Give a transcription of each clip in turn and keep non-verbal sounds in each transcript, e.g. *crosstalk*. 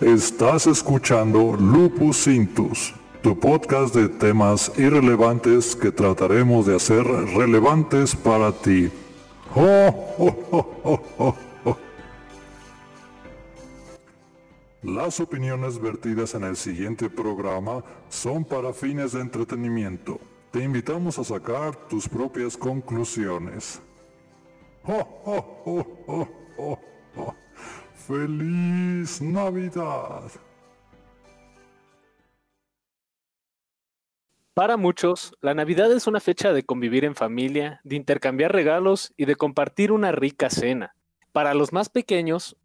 Estás escuchando Lupus Intus, tu podcast de temas irrelevantes que trataremos de hacer relevantes para ti. Las opiniones vertidas en el siguiente programa son para fines de entretenimiento. Te invitamos a sacar tus propias conclusiones. ¡Feliz Navidad! Para muchos, la Navidad es una fecha de convivir en familia, de intercambiar regalos y de compartir una rica cena. Para los más pequeños,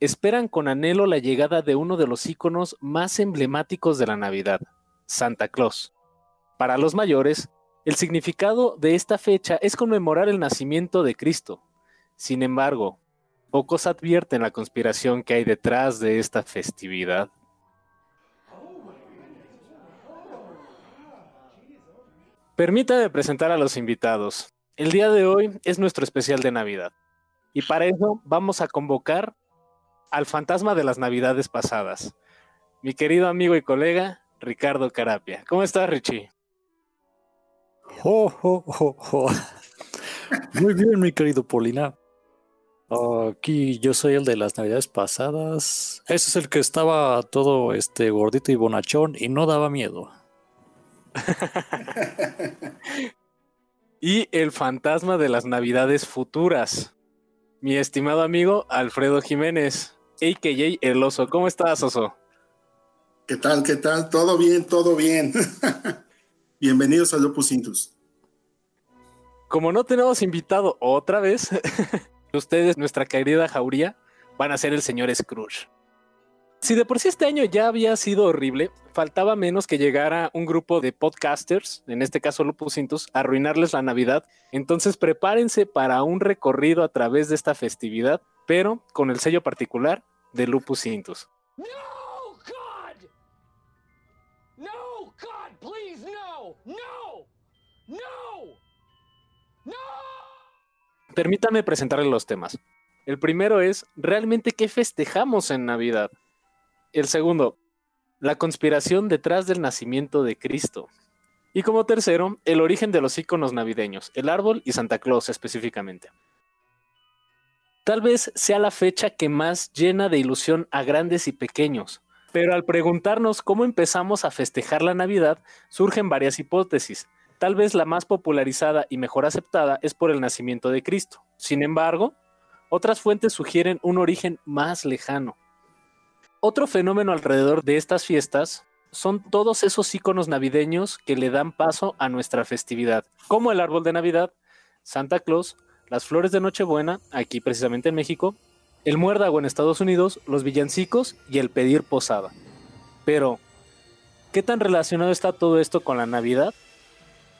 esperan con anhelo la llegada de uno de los íconos más emblemáticos de la Navidad, Santa Claus. Para los mayores, el significado de esta fecha es conmemorar el nacimiento de Cristo. Sin embargo, pocos advierten la conspiración que hay detrás de esta festividad. Permítame presentar a los invitados. El día de hoy es nuestro especial de Navidad. Y para eso vamos a convocar al fantasma de las Navidades pasadas. Mi querido amigo y colega, Ricardo Carapia. ¿Cómo estás, Richie? Muy bien, mi querido Polina. Aquí yo soy el de las navidades pasadas. Ese es el que estaba todo este gordito y bonachón y no daba miedo. *laughs* y el fantasma de las navidades futuras. Mi estimado amigo Alfredo Jiménez, a.k.a. El Oso. ¿Cómo estás, Oso? ¿Qué tal? ¿Qué tal? Todo bien, todo bien. *laughs* Bienvenidos a Lupus Intus. Como no tenemos invitado otra vez, *laughs* ustedes, nuestra querida Jauría, van a ser el señor Scrooge. Si de por sí este año ya había sido horrible, faltaba menos que llegara un grupo de podcasters, en este caso Lupus Intus, a arruinarles la Navidad. Entonces prepárense para un recorrido a través de esta festividad, pero con el sello particular de Lupus Intus. No, God. No, God, please, no. No. No. No. Permítame presentarle los temas. El primero es, ¿realmente qué festejamos en Navidad? El segundo, la conspiración detrás del nacimiento de Cristo. Y como tercero, el origen de los iconos navideños, el árbol y Santa Claus específicamente. Tal vez sea la fecha que más llena de ilusión a grandes y pequeños, pero al preguntarnos cómo empezamos a festejar la Navidad, surgen varias hipótesis. Tal vez la más popularizada y mejor aceptada es por el nacimiento de Cristo. Sin embargo, otras fuentes sugieren un origen más lejano. Otro fenómeno alrededor de estas fiestas son todos esos iconos navideños que le dan paso a nuestra festividad, como el árbol de Navidad, Santa Claus, las flores de Nochebuena, aquí precisamente en México, el muérdago en Estados Unidos, los villancicos y el pedir posada. Pero, ¿qué tan relacionado está todo esto con la Navidad?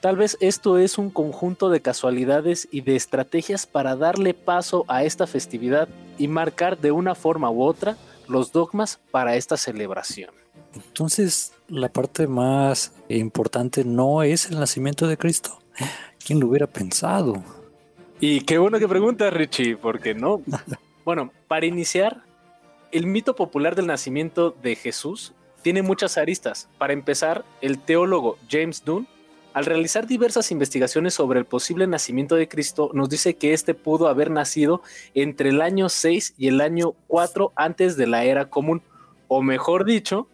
Tal vez esto es un conjunto de casualidades y de estrategias para darle paso a esta festividad y marcar de una forma u otra los dogmas para esta celebración. Entonces, la parte más importante no es el nacimiento de Cristo. ¿Quién lo hubiera pensado? Y qué bueno que preguntas, Richie, porque no. *laughs* bueno, para iniciar, el mito popular del nacimiento de Jesús tiene muchas aristas. Para empezar, el teólogo James Dunn, al realizar diversas investigaciones sobre el posible nacimiento de Cristo, nos dice que éste pudo haber nacido entre el año 6 y el año 4 antes de la era común, o mejor dicho,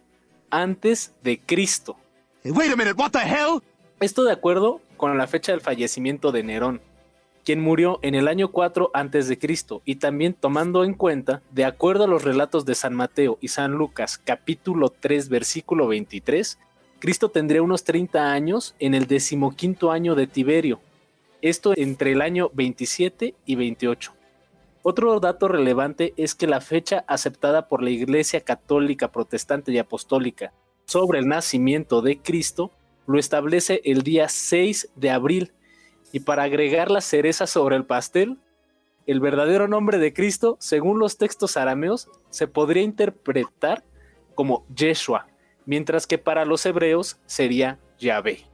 antes de Cristo. Wait a minute, what the hell? Esto de acuerdo con la fecha del fallecimiento de Nerón quien murió en el año 4 a.C., y también tomando en cuenta, de acuerdo a los relatos de San Mateo y San Lucas, capítulo 3, versículo 23, Cristo tendría unos 30 años en el decimoquinto año de Tiberio, esto entre el año 27 y 28. Otro dato relevante es que la fecha aceptada por la Iglesia Católica, Protestante y Apostólica sobre el nacimiento de Cristo lo establece el día 6 de abril, y para agregar la cereza sobre el pastel, el verdadero nombre de Cristo, según los textos arameos, se podría interpretar como Yeshua, mientras que para los hebreos sería Yahvé.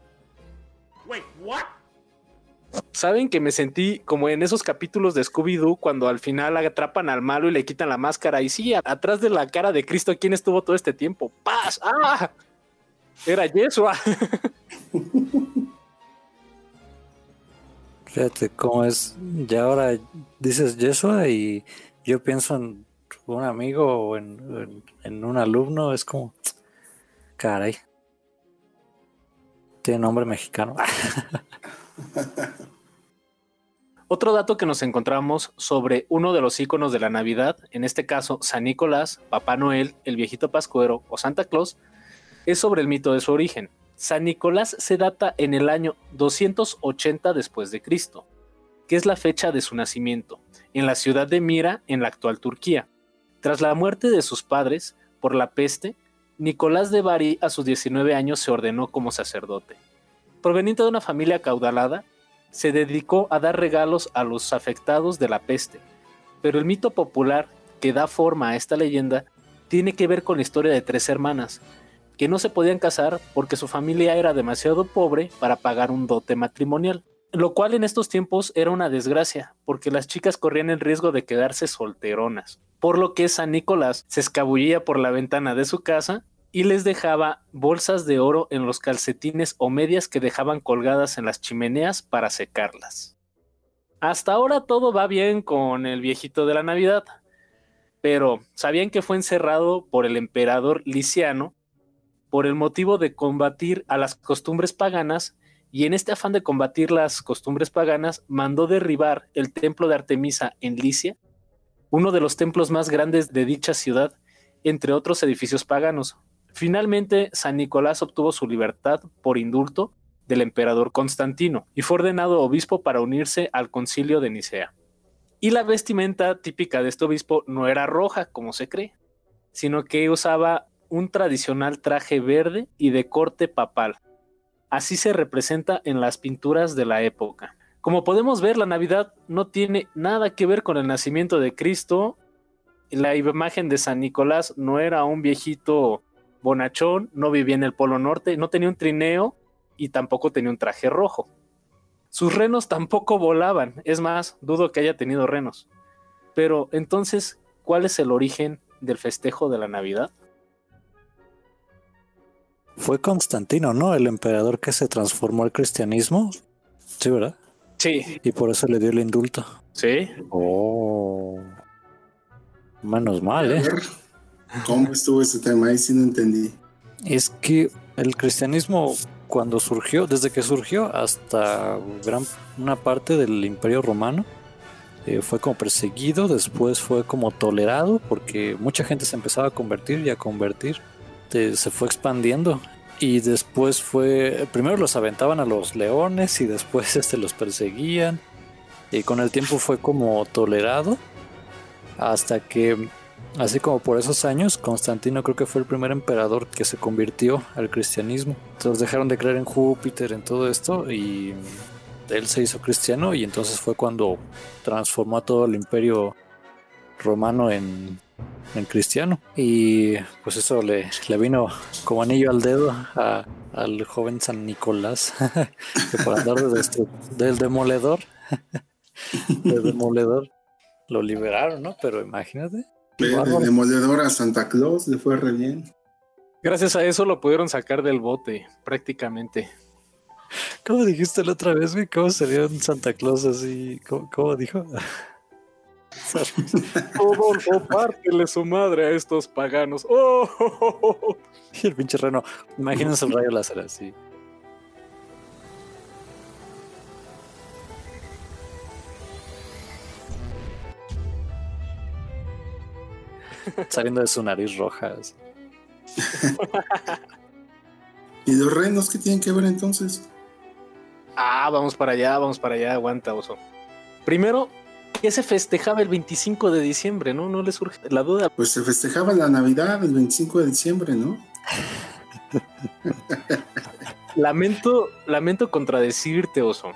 Saben que me sentí como en esos capítulos de Scooby-Doo cuando al final atrapan al malo y le quitan la máscara. Y sí, atrás de la cara de Cristo, ¿quién estuvo todo este tiempo? ¡Paz! ¡Ah! Era Yeshua. *laughs* Fíjate cómo es. Ya ahora dices Yeshua y yo pienso en un amigo o en, en un alumno. Es como, caray. Tiene nombre mexicano. *laughs* Otro dato que nos encontramos sobre uno de los iconos de la Navidad, en este caso San Nicolás, Papá Noel, el viejito Pascuero o Santa Claus, es sobre el mito de su origen. San Nicolás se data en el año 280 después de Cristo, que es la fecha de su nacimiento, en la ciudad de Mira, en la actual Turquía. Tras la muerte de sus padres por la peste, Nicolás de Bari a sus 19 años se ordenó como sacerdote. Proveniente de una familia caudalada, se dedicó a dar regalos a los afectados de la peste. Pero el mito popular que da forma a esta leyenda tiene que ver con la historia de tres hermanas, que no se podían casar porque su familia era demasiado pobre para pagar un dote matrimonial, lo cual en estos tiempos era una desgracia, porque las chicas corrían el riesgo de quedarse solteronas, por lo que San Nicolás se escabullía por la ventana de su casa y les dejaba bolsas de oro en los calcetines o medias que dejaban colgadas en las chimeneas para secarlas. Hasta ahora todo va bien con el viejito de la Navidad, pero ¿sabían que fue encerrado por el emperador Liciano por el motivo de combatir a las costumbres paganas y en este afán de combatir las costumbres paganas mandó derribar el templo de Artemisa en Licia, uno de los templos más grandes de dicha ciudad, entre otros edificios paganos, Finalmente, San Nicolás obtuvo su libertad por indulto del emperador Constantino y fue ordenado obispo para unirse al concilio de Nicea. Y la vestimenta típica de este obispo no era roja, como se cree, sino que usaba un tradicional traje verde y de corte papal. Así se representa en las pinturas de la época. Como podemos ver, la Navidad no tiene nada que ver con el nacimiento de Cristo. La imagen de San Nicolás no era un viejito bonachón, no vivía en el Polo Norte, no tenía un trineo y tampoco tenía un traje rojo. Sus renos tampoco volaban, es más, dudo que haya tenido renos. Pero entonces, ¿cuál es el origen del festejo de la Navidad? Fue Constantino, ¿no? El emperador que se transformó al cristianismo. Sí, ¿verdad? Sí. Y por eso le dio el indulto. Sí. Oh. Menos mal, ¿eh? ¿Cómo estuvo ese tema? Ahí sí no entendí. Es que el cristianismo cuando surgió, desde que surgió hasta gran una parte del Imperio Romano, eh, fue como perseguido, después fue como tolerado, porque mucha gente se empezaba a convertir y a convertir, se fue expandiendo. Y después fue, primero los aventaban a los leones y después *laughs* este, los perseguían. Y con el tiempo fue como tolerado hasta que Así como por esos años, Constantino creo que fue el primer emperador que se convirtió al cristianismo. Entonces dejaron de creer en Júpiter, en todo esto, y él se hizo cristiano y entonces fue cuando transformó a todo el imperio romano en, cristiano. Y pues eso le, le, vino como anillo al dedo al joven San Nicolás, *laughs* que por andar del demoledor, *laughs* del demoledor, lo liberaron, ¿no? Pero imagínate. De, demoledor a Santa Claus le fue re bien. Gracias a eso lo pudieron sacar del bote, prácticamente. ¿Cómo dijiste la otra vez, güey? ¿Cómo sería un Santa Claus así? ¿Cómo, dijo? *laughs* Rodolfo, pártele su madre a estos paganos. ¡Oh! *laughs* Y el pinche reno. Imagínense el rayo láser así. *laughs* saliendo de su nariz roja. *laughs* ¿Y los renos qué tienen que ver entonces? Ah, vamos para allá, vamos para allá, aguanta, oso. Primero, ¿qué se festejaba el 25 de diciembre? ¿No? ¿No le surge la duda? Pues se festejaba la Navidad el 25 de diciembre, ¿no? *laughs* lamento, lamento contradecirte, oso.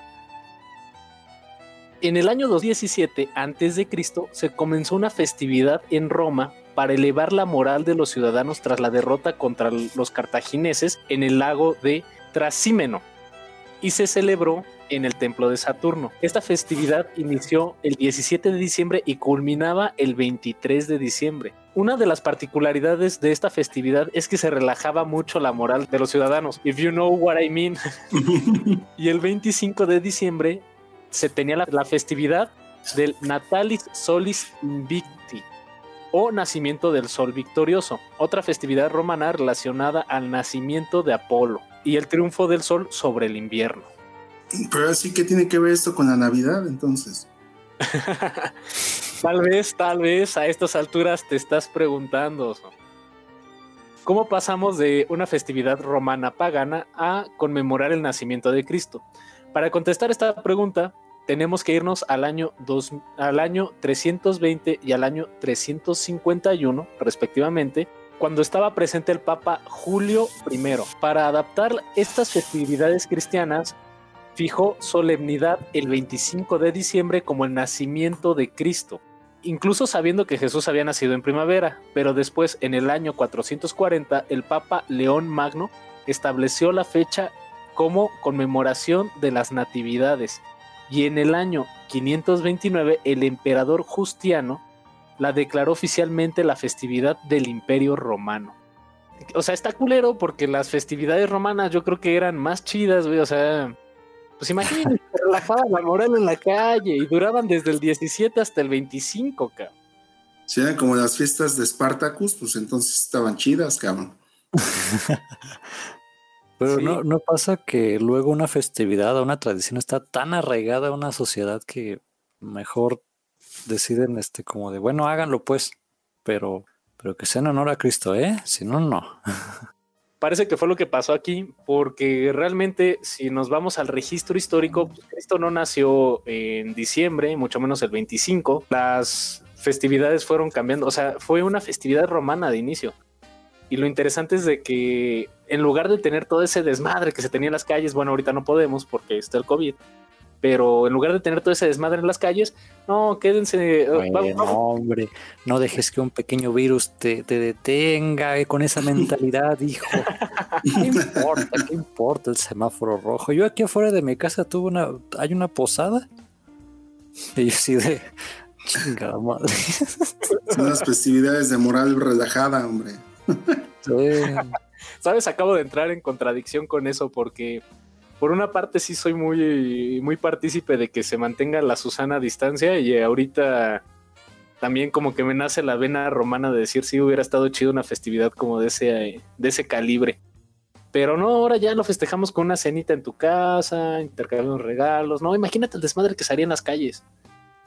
En el año 217 a.C. se comenzó una festividad en Roma para elevar la moral de los ciudadanos tras la derrota contra los cartagineses en el lago de Trasímeno y se celebró en el templo de Saturno. Esta festividad inició el 17 de diciembre y culminaba el 23 de diciembre. Una de las particularidades de esta festividad es que se relajaba mucho la moral de los ciudadanos, if you know what I mean. *laughs* y el 25 de diciembre se tenía la, la festividad del Natalis Solis Invicti o nacimiento del sol victorioso, otra festividad romana relacionada al nacimiento de Apolo y el triunfo del sol sobre el invierno. Pero así que tiene que ver esto con la Navidad entonces. *laughs* tal vez, tal vez a estas alturas te estás preguntando. ¿Cómo pasamos de una festividad romana pagana a conmemorar el nacimiento de Cristo? Para contestar esta pregunta, tenemos que irnos al año, al año 320 y al año 351, respectivamente, cuando estaba presente el Papa Julio I. Para adaptar estas festividades cristianas, fijó solemnidad el 25 de diciembre como el nacimiento de Cristo, incluso sabiendo que Jesús había nacido en primavera, pero después, en el año 440, el Papa León Magno estableció la fecha como conmemoración de las natividades y en el año 529 el emperador Justiano la declaró oficialmente la festividad del Imperio Romano. O sea, está culero porque las festividades romanas yo creo que eran más chidas, güey. O sea, pues imagínense, relajaban *laughs* la moral en la calle y duraban desde el 17 hasta el 25, cabrón. Si eran como las fiestas de Spartacus, pues entonces estaban chidas, cabrón. *laughs* Pero no, no pasa que luego una festividad o una tradición está tan arraigada a una sociedad que mejor deciden este como de bueno háganlo pues, pero, pero que sea en honor a Cristo, ¿eh? Si no, no. Parece que fue lo que pasó aquí, porque realmente si nos vamos al registro histórico, pues, Cristo no nació en diciembre, mucho menos el 25. Las festividades fueron cambiando, o sea, fue una festividad romana de inicio. Y lo interesante es de que en lugar de tener todo ese desmadre que se tenía en las calles, bueno, ahorita no podemos porque está el COVID, pero en lugar de tener todo ese desmadre en las calles, no, quédense. Eh, no, hombre, no dejes que un pequeño virus te, detenga eh, con esa mentalidad, hijo. *laughs* ¿Qué importa? ¿Qué importa el semáforo rojo? Yo aquí afuera de mi casa tuve una, hay una posada. Y yo sí de chingada madre. Son las festividades de moral relajada, hombre. Sabes, acabo de entrar en contradicción con eso porque por una parte sí soy muy, muy partícipe de que se mantenga la Susana a distancia y ahorita también como que me nace la vena romana de decir si hubiera estado chido una festividad como de ese, de ese calibre. Pero no, ahora ya lo festejamos con una cenita en tu casa, intercambiamos regalos, no, imagínate el desmadre que salía en las calles.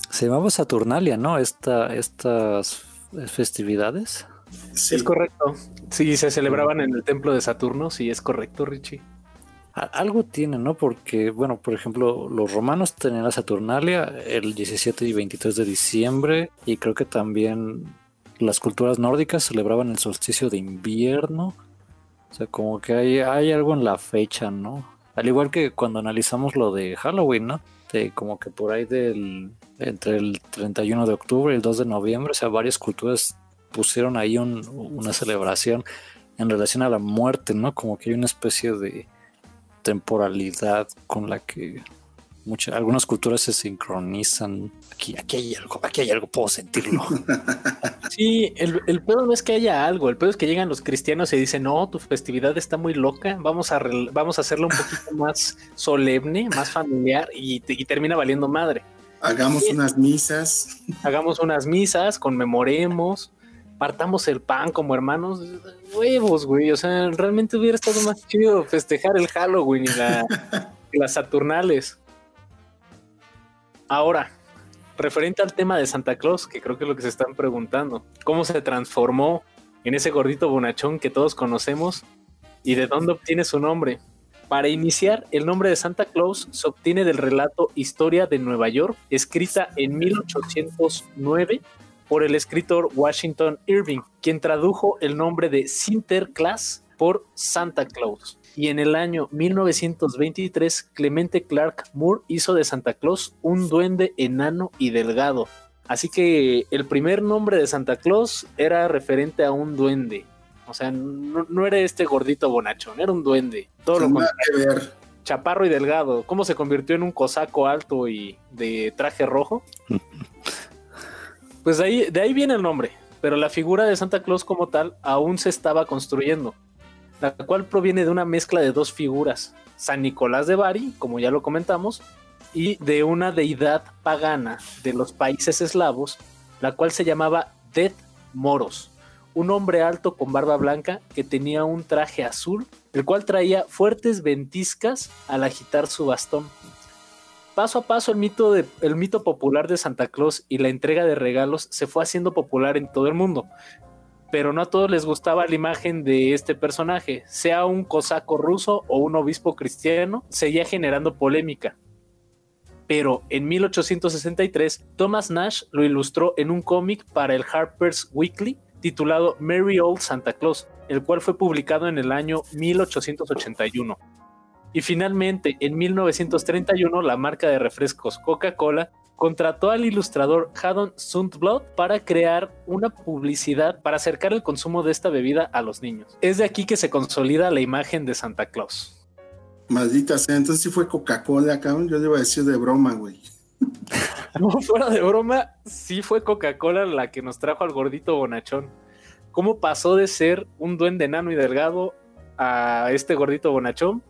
Se llamaba Saturnalia, ¿no? Esta, estas festividades. Sí. Es correcto. Sí, se celebraban en el templo de Saturno, sí, es correcto, Richie. Algo tiene, ¿no? Porque, bueno, por ejemplo, los romanos tenían la Saturnalia el 17 y 23 de diciembre y creo que también las culturas nórdicas celebraban el solsticio de invierno. O sea, como que hay, hay algo en la fecha, ¿no? Al igual que cuando analizamos lo de Halloween, ¿no? De como que por ahí del entre el 31 de octubre y el 2 de noviembre, o sea, varias culturas pusieron ahí una celebración en relación a la muerte, ¿no? Como que hay una especie de temporalidad con la que muchas, algunas culturas se sincronizan. Aquí, aquí hay algo, aquí hay algo, puedo sentirlo. *laughs* Sí, el, el pedo no es que haya algo, el pedo es que llegan los cristianos y dicen, no, tu festividad está muy loca, vamos a, vamos a hacerlo un poquito *laughs* más solemne, más familiar y, y termina valiendo madre. Hagamos unas misas. Hagamos unas misas, conmemoremos partamos el pan como hermanos, huevos, güey. O sea, realmente hubiera estado más chido festejar el Halloween y, *laughs* las Saturnales. Ahora, referente al tema de Santa Claus, que creo que es lo que se están preguntando, ¿cómo se transformó en ese gordito bonachón que todos conocemos y de dónde obtiene su nombre? Para iniciar, el nombre de Santa Claus se obtiene del relato Historia de Nueva York, escrita en 1809 por el escritor Washington Irving, quien tradujo el nombre de Sinterklaas por Santa Claus. Y en el año 1923, Clemente Clark Moore hizo de Santa Claus un duende enano y delgado. Así que el primer nombre de Santa Claus era referente a un duende. O sea, no, era este gordito bonachón, era un duende. Todo lo ver. chaparro y delgado, ¿cómo se convirtió en un cosaco alto y de traje rojo? *laughs* Pues de ahí, de ahí viene el nombre, pero la figura de Santa Claus como tal aún se estaba construyendo, la cual proviene de una mezcla de dos figuras, San Nicolás de Bari, como ya lo comentamos, y de una deidad pagana de los países eslavos, la cual se llamaba Det Moros, un hombre alto con barba blanca que tenía un traje azul, el cual traía fuertes ventiscas al agitar su bastón. Paso a paso el mito, de, el mito popular de Santa Claus y la entrega de regalos se fue haciendo popular en todo el mundo, pero no a todos les gustaba la imagen de este personaje, sea un cosaco ruso o un obispo cristiano, seguía generando polémica. Pero en 1863, Thomas Nash lo ilustró en un cómic para el Harper's Weekly titulado Merry Old Santa Claus, el cual fue publicado en el año 1881. Y finalmente, en 1931, la marca de refrescos Coca-Cola contrató al ilustrador Haddon Sundblad para crear una publicidad para acercar el consumo de esta bebida a los niños. Es de aquí que se consolida la imagen de Santa Claus. Maldita sea, entonces sí fue Coca-Cola, cabrón. Yo le iba a decir de broma, güey. *laughs* No, fuera de broma, sí fue Coca-Cola la que nos trajo al gordito bonachón. ¿Cómo pasó de ser un duende enano y delgado a este gordito bonachón?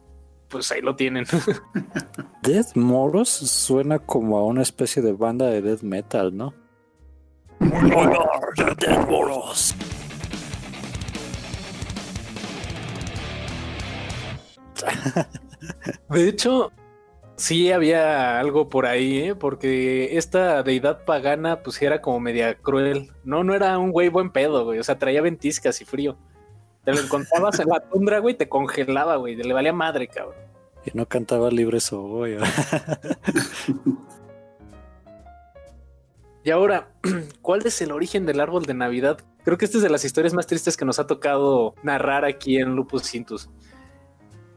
Pues ahí lo tienen. *laughs* Death Moros suena como a una especie de banda de death metal, ¿no? Death Moros. *laughs* De hecho, sí había algo por ahí, ¿eh? porque esta deidad pagana pues era como media cruel. No, no era un güey buen pedo, güey. O sea, traía ventiscas y frío. Te lo encontrabas en la tundra, güey, te congelaba, güey. Le valía madre, cabrón. Y no cantaba libre soy. *laughs* y ahora, *clears throat* ¿cuál es el origen del árbol de Navidad? Creo que esta es de las historias más tristes que nos ha tocado narrar aquí en Lupus Cintus.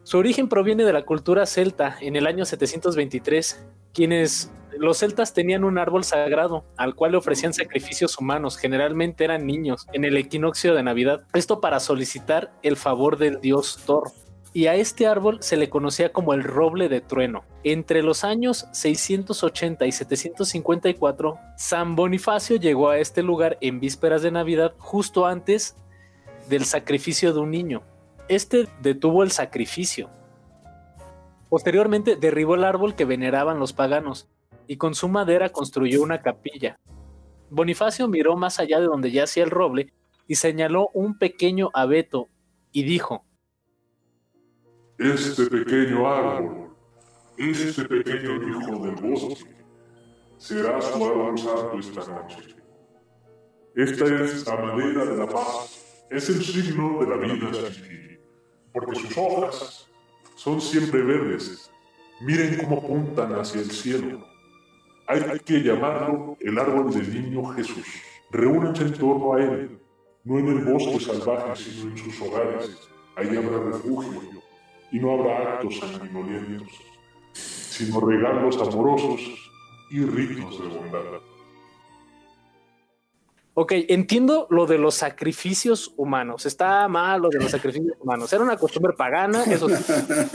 Su origen proviene de la cultura celta en el año 723, quienes los celtas tenían un árbol sagrado al cual le ofrecían sacrificios humanos, generalmente eran niños, en el equinoccio de Navidad. Esto para solicitar el favor del dios Thor. Y a este árbol se le conocía como el roble de trueno. Entre los años 680 y 754, San Bonifacio llegó a este lugar en vísperas de Navidad, justo antes del sacrificio de un niño. Este detuvo el sacrificio. Posteriormente derribó el árbol que veneraban los paganos y con su madera construyó una capilla. Bonifacio miró más allá de donde yacía el roble y señaló un pequeño abeto y dijo, Este pequeño árbol, este pequeño hijo del bosque, será su árbol santo esta noche. Esta es la madera de la paz, es el signo de la vida porque sus hojas son siempre verdes. Miren cómo apuntan hacia el cielo. Hay que llamarlo el árbol del niño Jesús. Reúnanse en torno a él, no en el bosque salvaje, sino en sus hogares. Ahí habrá refugio y no habrá actos sanguinolientos, sino regalos amorosos y ritos de bondad. Ok, entiendo lo de los sacrificios humanos. Está mal lo de los sacrificios humanos. Era una costumbre pagana, eso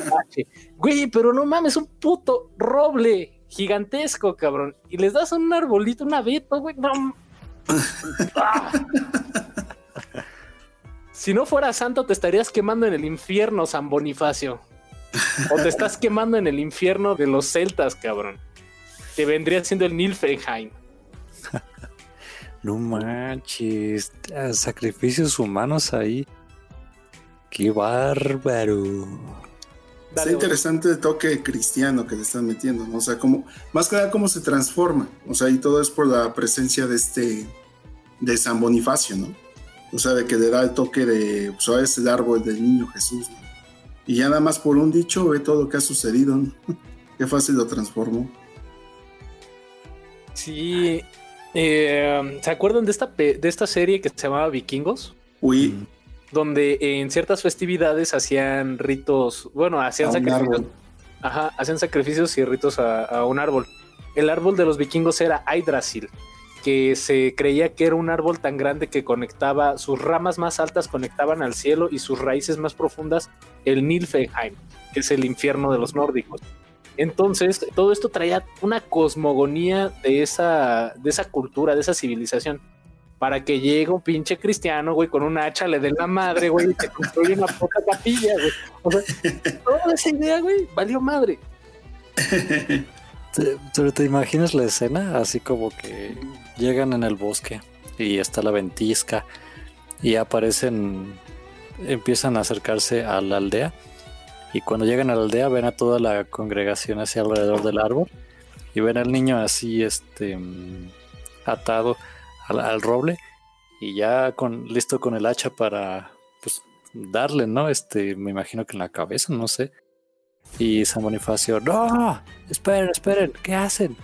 *laughs* Güey, pero no mames, un puto roble gigantesco, cabrón. Y les das un arbolito, un abeto, güey. Ah. *laughs* Si no fuera santo, te estarías quemando en el infierno, San Bonifacio. O te estás quemando en el infierno de los celtas, cabrón. Te vendría siendo el Nilfenheim. *laughs* No manches, sacrificios humanos ahí. Qué bárbaro. Está interesante el toque cristiano que le están metiendo, ¿no? O sea, como, más que nada cómo se transforma. O sea, y todo es por la presencia de este, de San Bonifacio, ¿no? O sea, de que le da el toque de, pues ahora es el árbol del niño Jesús, ¿no? Y ya nada más por un dicho ve todo lo que ha sucedido, ¿no? *laughs* Qué fácil lo transformó. Sí, eh, ¿Se acuerdan de esta, de esta serie que se llamaba Vikingos? Uy. Donde en ciertas festividades hacían ritos, bueno, hacían sacrificios. Ajá, hacían sacrificios y ritos a, un árbol. El árbol de los vikingos era Yggdrasil. que se creía que era un árbol tan grande que conectaba, sus ramas más altas conectaban al cielo y sus raíces más profundas el Nilfheim, que es el infierno de los nórdicos. Entonces, todo esto traía una cosmogonía de esa, de esa cultura, de esa civilización. Para que llegue un pinche cristiano, güey, con un hacha, le den la madre, güey, y que construya una poca capilla, güey. O sea, toda esa idea, güey, valió madre. ¿Te, te imaginas la escena? Así como que llegan en el bosque y está la ventisca y aparecen, empiezan a acercarse a la aldea y cuando llegan a la aldea ven a toda la congregación hacia alrededor del árbol y ven al niño así, este, atado al, roble y ya con, listo con el hacha para, pues, darle, ¿no? Este, me imagino que en la cabeza, no sé. Y San Bonifacio, no, esperen, esperen, ¿qué hacen?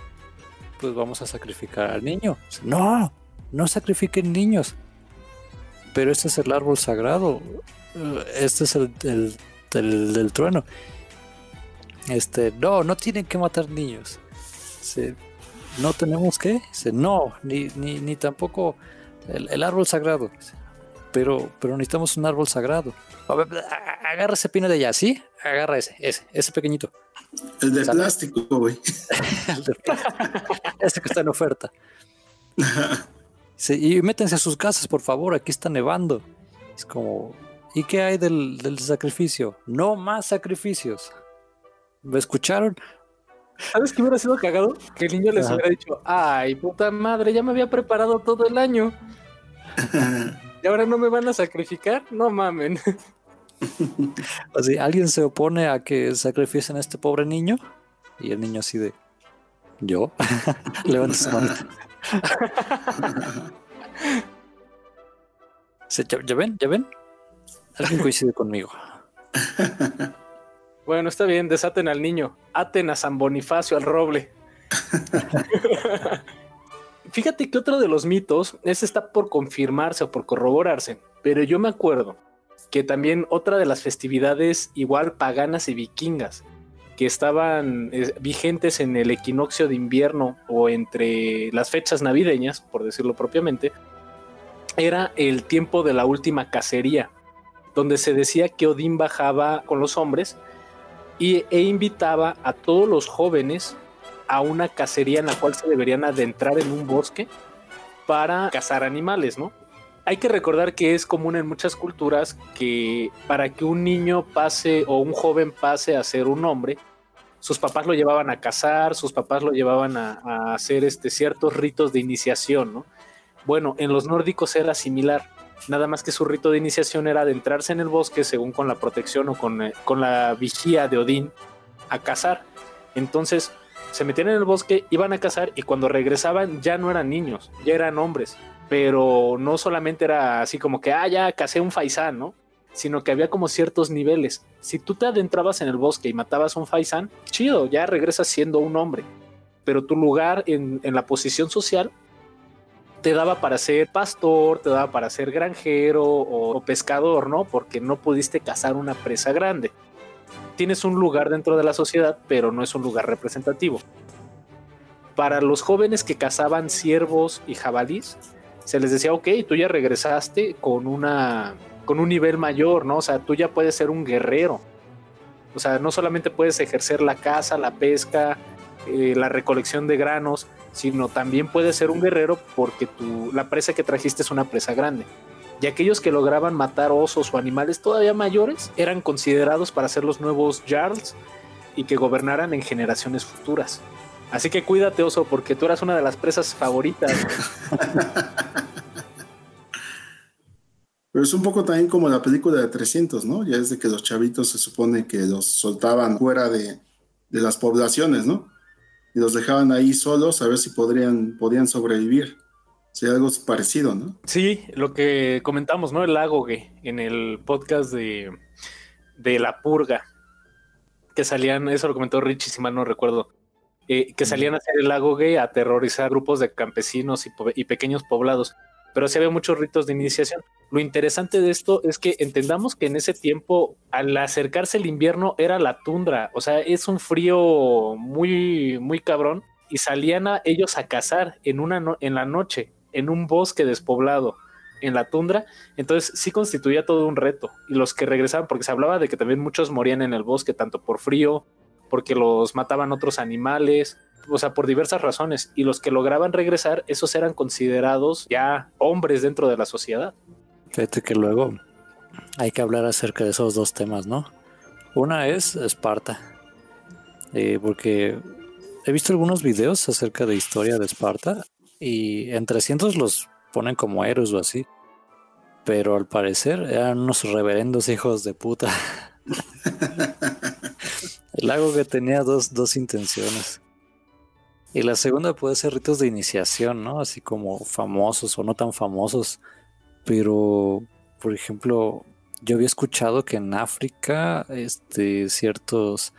Pues vamos a sacrificar al niño. No, no sacrifiquen niños. Pero este es el árbol sagrado. Este es el del, trueno. Este, no, no tienen que matar niños. No tenemos que. no, ni, ni, ni tampoco el, árbol sagrado. Pero, pero necesitamos un árbol sagrado. Agarra ese pino de allá, ¿sí? Agarra ese, ese, ese pequeñito. El de plástico, güey. *laughs* ese que está en oferta. *laughs* y métense a sus casas, por favor, aquí está nevando. Es como, ¿Y qué hay del, sacrificio? No más sacrificios. ¿Me escucharon? ¿Sabes qué hubiera sido cagado? Que el niño les hubiera dicho, ay, puta madre, ya me había preparado todo el año. *laughs* ¿Y ahora no me van a sacrificar? No mamen. Así, ¿alguien se opone a que sacrificen a este pobre niño? Y el niño así de, ¿yo? *laughs* Levanta su mano. *laughs* ¿Ya ven? ¿Ya ven? Alguien coincide conmigo. Bueno, está bien, desaten al niño. Aten a San Bonifacio al roble. *laughs* Fíjate que otro de los mitos, ese está por confirmarse o por corroborarse, pero yo me acuerdo que también otra de las festividades igual paganas y vikingas que estaban eh, vigentes en el equinoccio de invierno o entre las fechas navideñas, por decirlo propiamente, era el tiempo de la última cacería donde se decía que Odín bajaba con los hombres y, e invitaba a todos los jóvenes a una cacería en la cual se deberían adentrar en un bosque para cazar animales, ¿no? Hay que recordar que es común en muchas culturas que para que un niño pase o un joven pase a ser un hombre, sus papás lo llevaban a cazar, sus papás lo llevaban a, hacer este, ciertos ritos de iniciación, ¿no? Bueno, en los nórdicos era similar nada más que su rito de iniciación era adentrarse en el bosque según con la protección o con, eh, con la vigía de Odín a cazar. Entonces se metían en el bosque, iban a cazar y cuando regresaban ya no eran niños, ya eran hombres. Pero no solamente era así como que, ah, ya casé un faisán, ¿no? Sino que había como ciertos niveles. Si tú te adentrabas en el bosque y matabas un faisán, chido, ya regresas siendo un hombre. Pero tu lugar en, en la posición social te daba para ser pastor, te daba para ser granjero o, pescador, ¿no? Porque no pudiste cazar una presa grande. Tienes un lugar dentro de la sociedad, pero no es un lugar representativo. Para los jóvenes que cazaban ciervos y jabalís, se les decía, ok, tú ya regresaste con una con un nivel mayor, ¿no? O sea, tú ya puedes ser un guerrero. O sea, no solamente puedes ejercer la caza, la pesca, eh, la recolección de granos, sino también puedes ser un guerrero porque tu, la presa que trajiste es una presa grande. Y aquellos que lograban matar osos o animales todavía mayores eran considerados para ser los nuevos Jarls y que gobernaran en generaciones futuras. Así que cuídate, oso, porque tú eras una de las presas favoritas. *laughs* Pero es un poco también como la película de 300, ¿no? Ya es de que los chavitos se supone que los soltaban fuera de, de las poblaciones, ¿no? Y los dejaban ahí solos a ver si podrían, podían sobrevivir. Sería algo parecido, ¿no? Sí, lo que comentamos, ¿no? El agoge en el podcast de, de La Purga, que salían, eso lo comentó Richie, si mal no recuerdo, eh, que salían a hacer el agoge a aterrorizar grupos de campesinos y pequeños poblados pero sí había muchos ritos de iniciación. Lo interesante de esto es que entendamos que en ese tiempo, al acercarse el invierno, era la tundra, o sea, es un frío muy, muy cabrón, y salían a ellos a cazar en, una en la noche, en un bosque despoblado, en la tundra. Entonces sí constituía todo un reto. Y los que regresaban, porque se hablaba de que también muchos morían en el bosque, tanto por frío, porque los mataban otros animales, o sea, por diversas razones. Y los que lograban regresar, esos eran considerados ya hombres dentro de la sociedad. Fíjate que luego hay que hablar acerca de esos dos temas, ¿no? Una es Esparta, eh, porque he visto algunos videos acerca de historia de Esparta y en 300 los ponen como héroes o así, pero al parecer eran unos reverendos hijos de puta. *laughs* El lago que tenía dos, dos intenciones. Y la segunda puede ser ritos de iniciación, ¿no? Así como famosos o no tan famosos. Pero, por ejemplo, yo había escuchado que en África, este, ciertos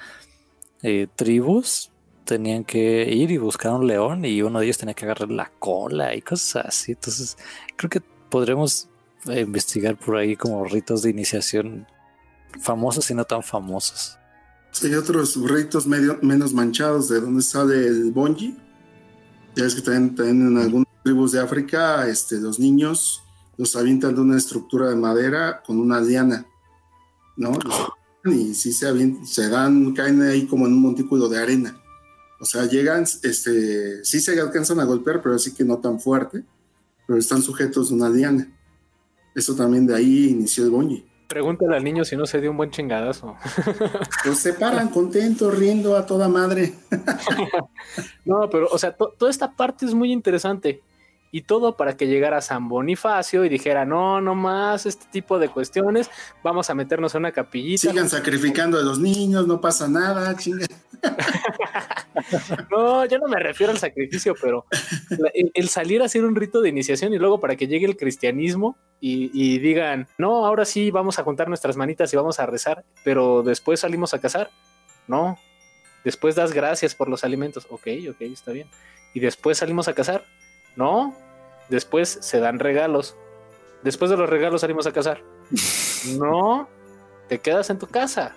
eh, tribus tenían que ir y buscar un león y uno de ellos tenía que agarrar la cola y cosas así. Entonces, creo que podremos investigar por ahí como ritos de iniciación famosos y no tan famosos. Hay otros ritos medio, menos manchados de donde sale el bonji. Ya es que también, en algunas tribus de África, este, los niños los avientan de una estructura de madera con una liana, ¿no? y si se, se dan, caen ahí como en un montículo de arena. O sea, llegan, este, sí se alcanzan a golpear, pero así que no tan fuerte, pero están sujetos a una liana. Eso también de ahí inició el bonji. Pregúntale al niño si no se dio un buen chingadazo. *laughs* Pues se paran contentos, riendo a toda madre. *laughs* no, pero, o sea, toda esta parte es muy interesante y todo para que llegara San Bonifacio y dijera, no, no más este tipo de cuestiones, vamos a meternos en una capillita. Sigan sacrificando a los niños, no pasa nada, chinga. *laughs* no, yo no me refiero al sacrificio, pero el, salir a hacer un rito de iniciación y luego para que llegue el cristianismo y, y, digan, no, ahora sí vamos a juntar nuestras manitas y vamos a rezar, pero después salimos a cazar. No, después das gracias por los alimentos. Ok, ok, está bien. Y después salimos a cazar. No, después se dan regalos. Después de los regalos salimos a cazar. No, te quedas en tu casa.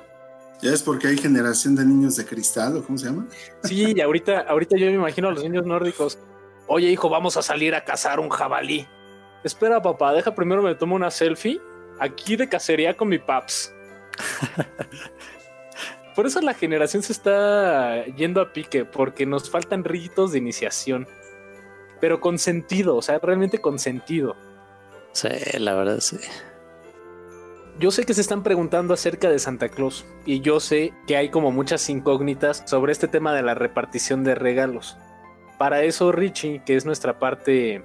Ya es porque hay generación de niños de cristal, ¿o cómo se llama? Sí, y ahorita, ahorita yo me imagino a los niños nórdicos. Oye, hijo, vamos a salir a cazar un jabalí. Espera, papá, deja primero me tomo una selfie aquí de cacería con mi paps. *laughs* Por eso la generación se está yendo a pique, porque nos faltan ritos de iniciación pero con sentido, o sea, realmente con sentido. Sí, la verdad sí. Yo sé que se están preguntando acerca de Santa Claus y yo sé que hay como muchas incógnitas sobre este tema de la repartición de regalos. Para eso Richie, que es nuestra parte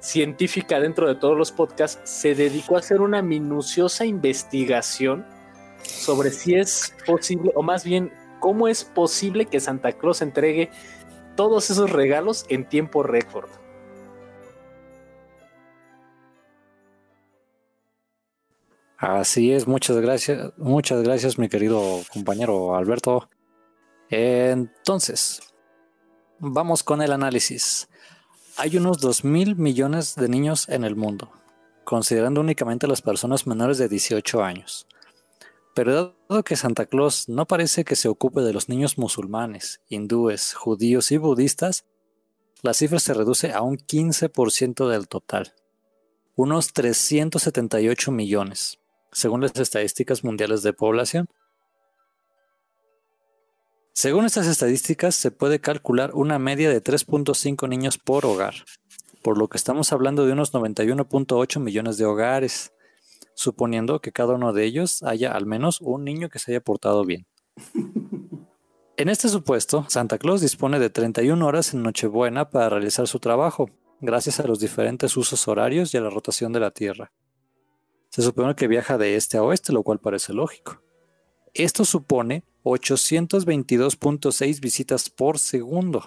científica dentro de todos los podcasts, se dedicó a hacer una minuciosa investigación sobre si es posible, o más bien, cómo es posible que Santa Claus entregue todos esos regalos en tiempo récord. Así es, muchas gracias, muchas gracias mi querido compañero Alberto. Entonces, vamos con el análisis. Hay unos 2 mil millones de niños en el mundo, considerando únicamente las personas menores de 18 años. Pero dado que Santa Claus no parece que se ocupe de los niños musulmanes, hindúes, judíos y budistas, la cifra se reduce a un 15% del total, unos 378 millones, según las estadísticas mundiales de población. Según estas estadísticas, se puede calcular una media de 3.5 niños por hogar, por lo que estamos hablando de unos 91.8 millones de hogares suponiendo que cada uno de ellos haya al menos un niño que se haya portado bien. *laughs* En este supuesto, Santa Claus dispone de 31 horas en Nochebuena para realizar su trabajo, gracias a los diferentes usos horarios y a la rotación de la Tierra. Se supone que viaja de este a oeste, lo cual parece lógico. Esto supone 822.6 visitas por segundo.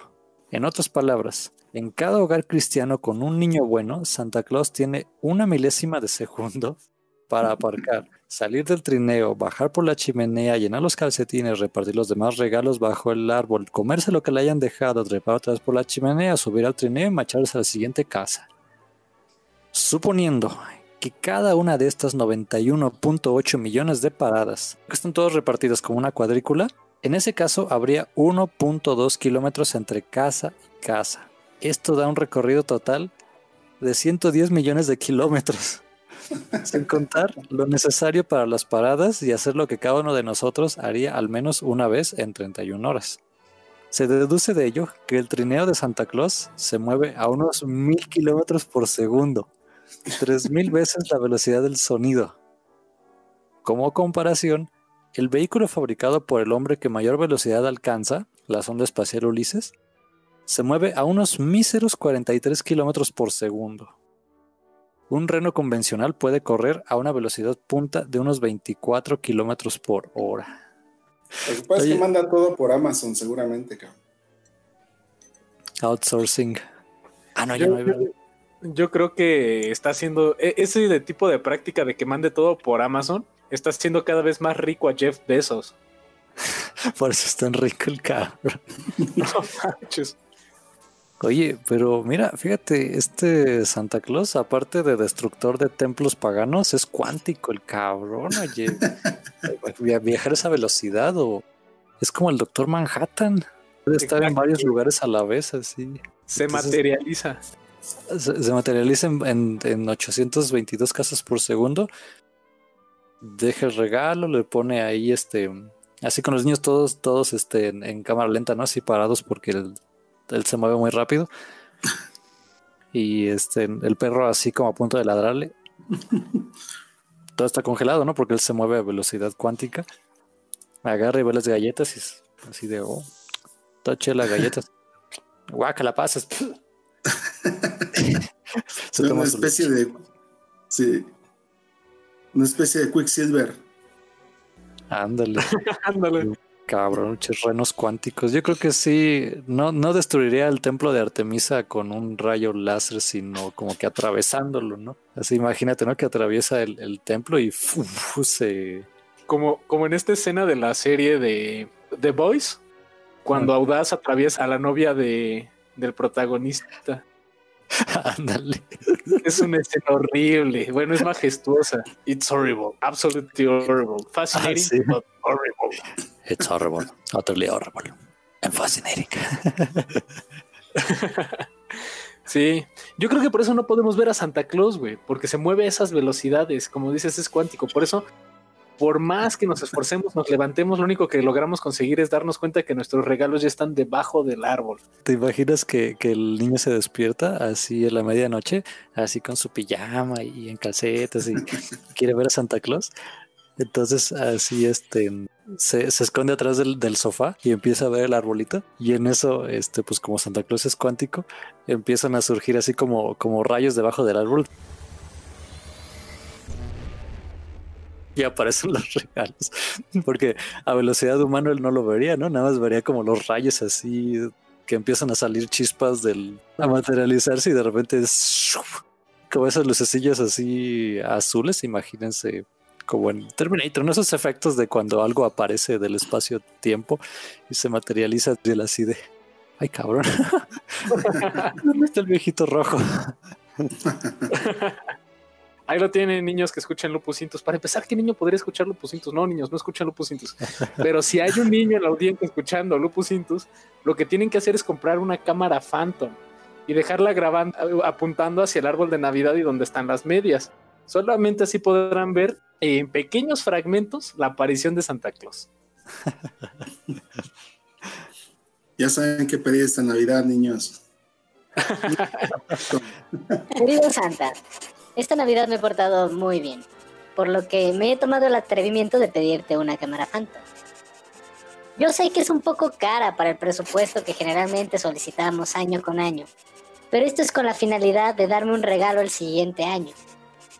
En otras palabras, en cada hogar cristiano con un niño bueno, Santa Claus tiene una milésima de segundo para *laughs* aparcar, salir del trineo, bajar por la chimenea, llenar los calcetines, repartir los demás regalos bajo el árbol, comerse lo que le hayan dejado, trepar otra vez por la chimenea, subir al trineo y marcharse a la siguiente casa. Suponiendo que cada una de estas 91.8 millones de paradas, que están todas repartidas como una cuadrícula, En ese caso, habría 1.2 kilómetros entre casa y casa. Esto da un recorrido total de 110 millones de kilómetros. *laughs* Sin contar lo necesario para las paradas y hacer lo que cada uno de nosotros haría al menos una vez en 31 horas. Se deduce de ello que el trineo de Santa Claus se mueve a unos mil kilómetros por segundo, tres mil veces la velocidad del sonido. Como comparación, el vehículo fabricado por el hombre que mayor velocidad alcanza, la sonda espacial Ulises, se mueve a unos míseros 43 kilómetros por segundo. Un reno convencional puede correr a una velocidad punta de unos 24 kilómetros por hora. Lo que pasa es que manda todo por Amazon, seguramente, cabrón. Outsourcing. Ah, no, ya yo, no Yo creo que está haciendo e, ese de tipo de práctica de que mande todo por Amazon. Está haciendo cada vez más rico a Jeff Bezos. *laughs* por eso es tan rico el cabrón. *laughs* no manches. Oye, pero mira, fíjate, este Santa Claus, aparte de destructor de templos paganos, es cuántico el cabrón. Oye, *laughs* viajar a esa velocidad o es como el Doctor Manhattan. Puede estar en varios lugares a la vez, así. Se materializa. Se, materializa en, en, 822 casas por segundo. Deja el regalo, le pone ahí este. Así con los niños todos, todos este, en, en cámara lenta, ¿no? Así parados porque él se mueve muy rápido. Y este, el perro así como a punto de ladrarle. Todo está congelado, ¿no? Porque él se mueve a velocidad cuántica. Agarra y ve las galletas y es así de, oh, toche las galletas. *laughs* Guaca, la pasas. *laughs* se una especie de, sí, una especie de Quicksilver. Ándale. *laughs* Ándale cabrón, renos cuánticos. Yo creo que sí, no, no destruiría el templo de Artemisa con un rayo láser, sino como que atravesándolo, ¿no? Así imagínate, ¿no? Que atraviesa el, templo y se... Como, como en esta escena de la serie de The Boys, cuando Audaz atraviesa a la novia de, del protagonista. *laughs* Ándale. es una escena horrible. Bueno, es majestuosa. It's horrible. Absolutely horrible. Fascinating, ah, but horrible. It's horrible. Utterly horrible. And fascinating. *laughs* Sí, yo creo que por eso no podemos ver a Santa Claus, güey, porque se mueve a esas velocidades, como dices, es cuántico. Por eso por más que nos esforcemos, nos levantemos, lo único que logramos conseguir es darnos cuenta que nuestros regalos ya están debajo del árbol. ¿Te imaginas que, el niño se despierta así en la medianoche, así con su pijama y en calcetas y *laughs* quiere ver a Santa Claus? Entonces así este se, esconde atrás del, del, sofá y empieza a ver el arbolito. Y en eso, este, pues como Santa Claus es cuántico, empiezan a surgir así como, como rayos debajo del árbol. Y aparecen *laughs* los regalos. Porque a velocidad humana él no lo vería, ¿no? Nada más vería como los rayos así que empiezan a salir chispas del a materializarse y de repente es *laughs* como esas lucecillas así azules, imagínense como en Terminator, ¿no? Esos efectos de cuando algo aparece del espacio-tiempo y se materializa de así de ay cabrón. *laughs* ¿Dónde está el viejito rojo? Ahí lo tienen niños que escuchan Lupusintos. Para empezar, ¿qué niño podría escuchar Lupusintos? No, niños, no escuchan Lupusintos. *laughs* Pero si hay un niño en la audiencia escuchando Lupusintos, lo que tienen que hacer es comprar una cámara Phantom y dejarla grabando, apuntando hacia el árbol de Navidad y donde están las medias. Solamente así podrán ver en pequeños fragmentos la aparición de Santa Claus. *laughs* Ya saben qué pedir esta Navidad, niños. *laughs* Querido Santa, esta Navidad me he portado muy bien, por lo que me he tomado el atrevimiento de pedirte una cámara Phantom. Yo sé que es un poco cara para el presupuesto que generalmente solicitamos año con año, pero esto es con la finalidad de darme un regalo el siguiente año,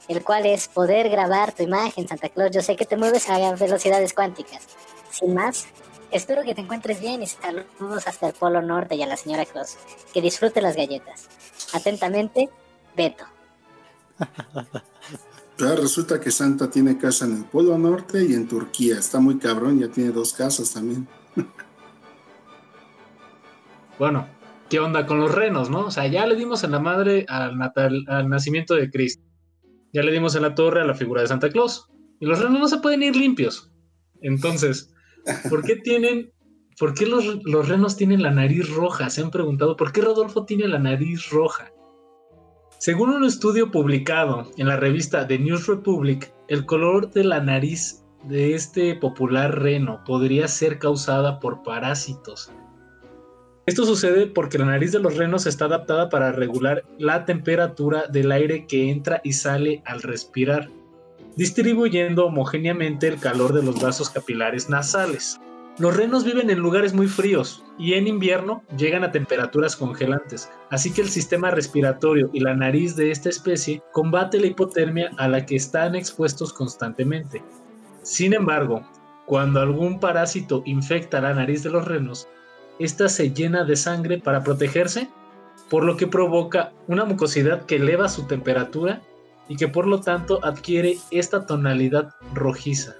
el cual es poder grabar tu imagen, Santa Claus. Yo sé que te mueves a velocidades cuánticas. Sin más, espero que te encuentres bien y saludos hasta el Polo Norte y a la señora Claus. Que disfrute las galletas. Atentamente, Beto. Resulta que Santa tiene casa en el Polo Norte y en Turquía. Está muy cabrón, ya tiene dos casas también. bueno, ¿qué onda con los renos, no? O sea, ya le dimos en la madre al, natal, al nacimiento de Cristo. Ya le dimos en la torre a la figura de Santa Claus. Y los renos no se pueden ir limpios. Entonces, ¿Por qué tienen, por qué los, los renos tienen la nariz roja? Se han preguntado, ¿por qué Rodolfo tiene la nariz roja? Según un estudio publicado en la revista The News Republic, el color de la nariz de este popular reno podría ser causada por parásitos. Esto sucede porque la nariz de los renos está adaptada para regular la temperatura del aire que entra y sale al respirar, distribuyendo homogéneamente el calor de los vasos capilares nasales. Los renos viven en lugares muy fríos y en invierno llegan a temperaturas congelantes, así que el sistema respiratorio y la nariz de esta especie combate la hipotermia a la que están expuestos constantemente. Sin embargo, cuando algún parásito infecta la nariz de los renos, ésta se llena de sangre para protegerse, por lo que provoca una mucosidad que eleva su temperatura y que por lo tanto adquiere esta tonalidad rojiza.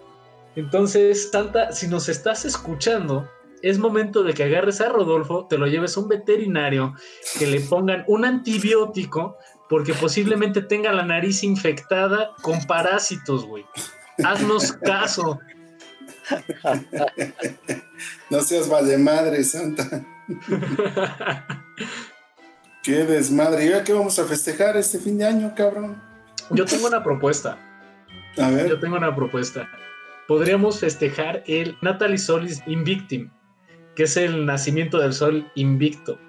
Entonces, Santa, si nos estás escuchando, es momento de que agarres a Rodolfo, te lo lleves a un veterinario, que le pongan un antibiótico, porque posiblemente tenga la nariz infectada con parásitos, güey. Haznos caso. *laughs* no seas vale madre, Santa. *laughs* Qué desmadre. ¿Y qué vamos a festejar este fin de año, cabrón? Yo tengo una propuesta. A ver. Yo tengo una propuesta. Podríamos festejar el Natalis Solis Invictim, que es el nacimiento del sol invicto.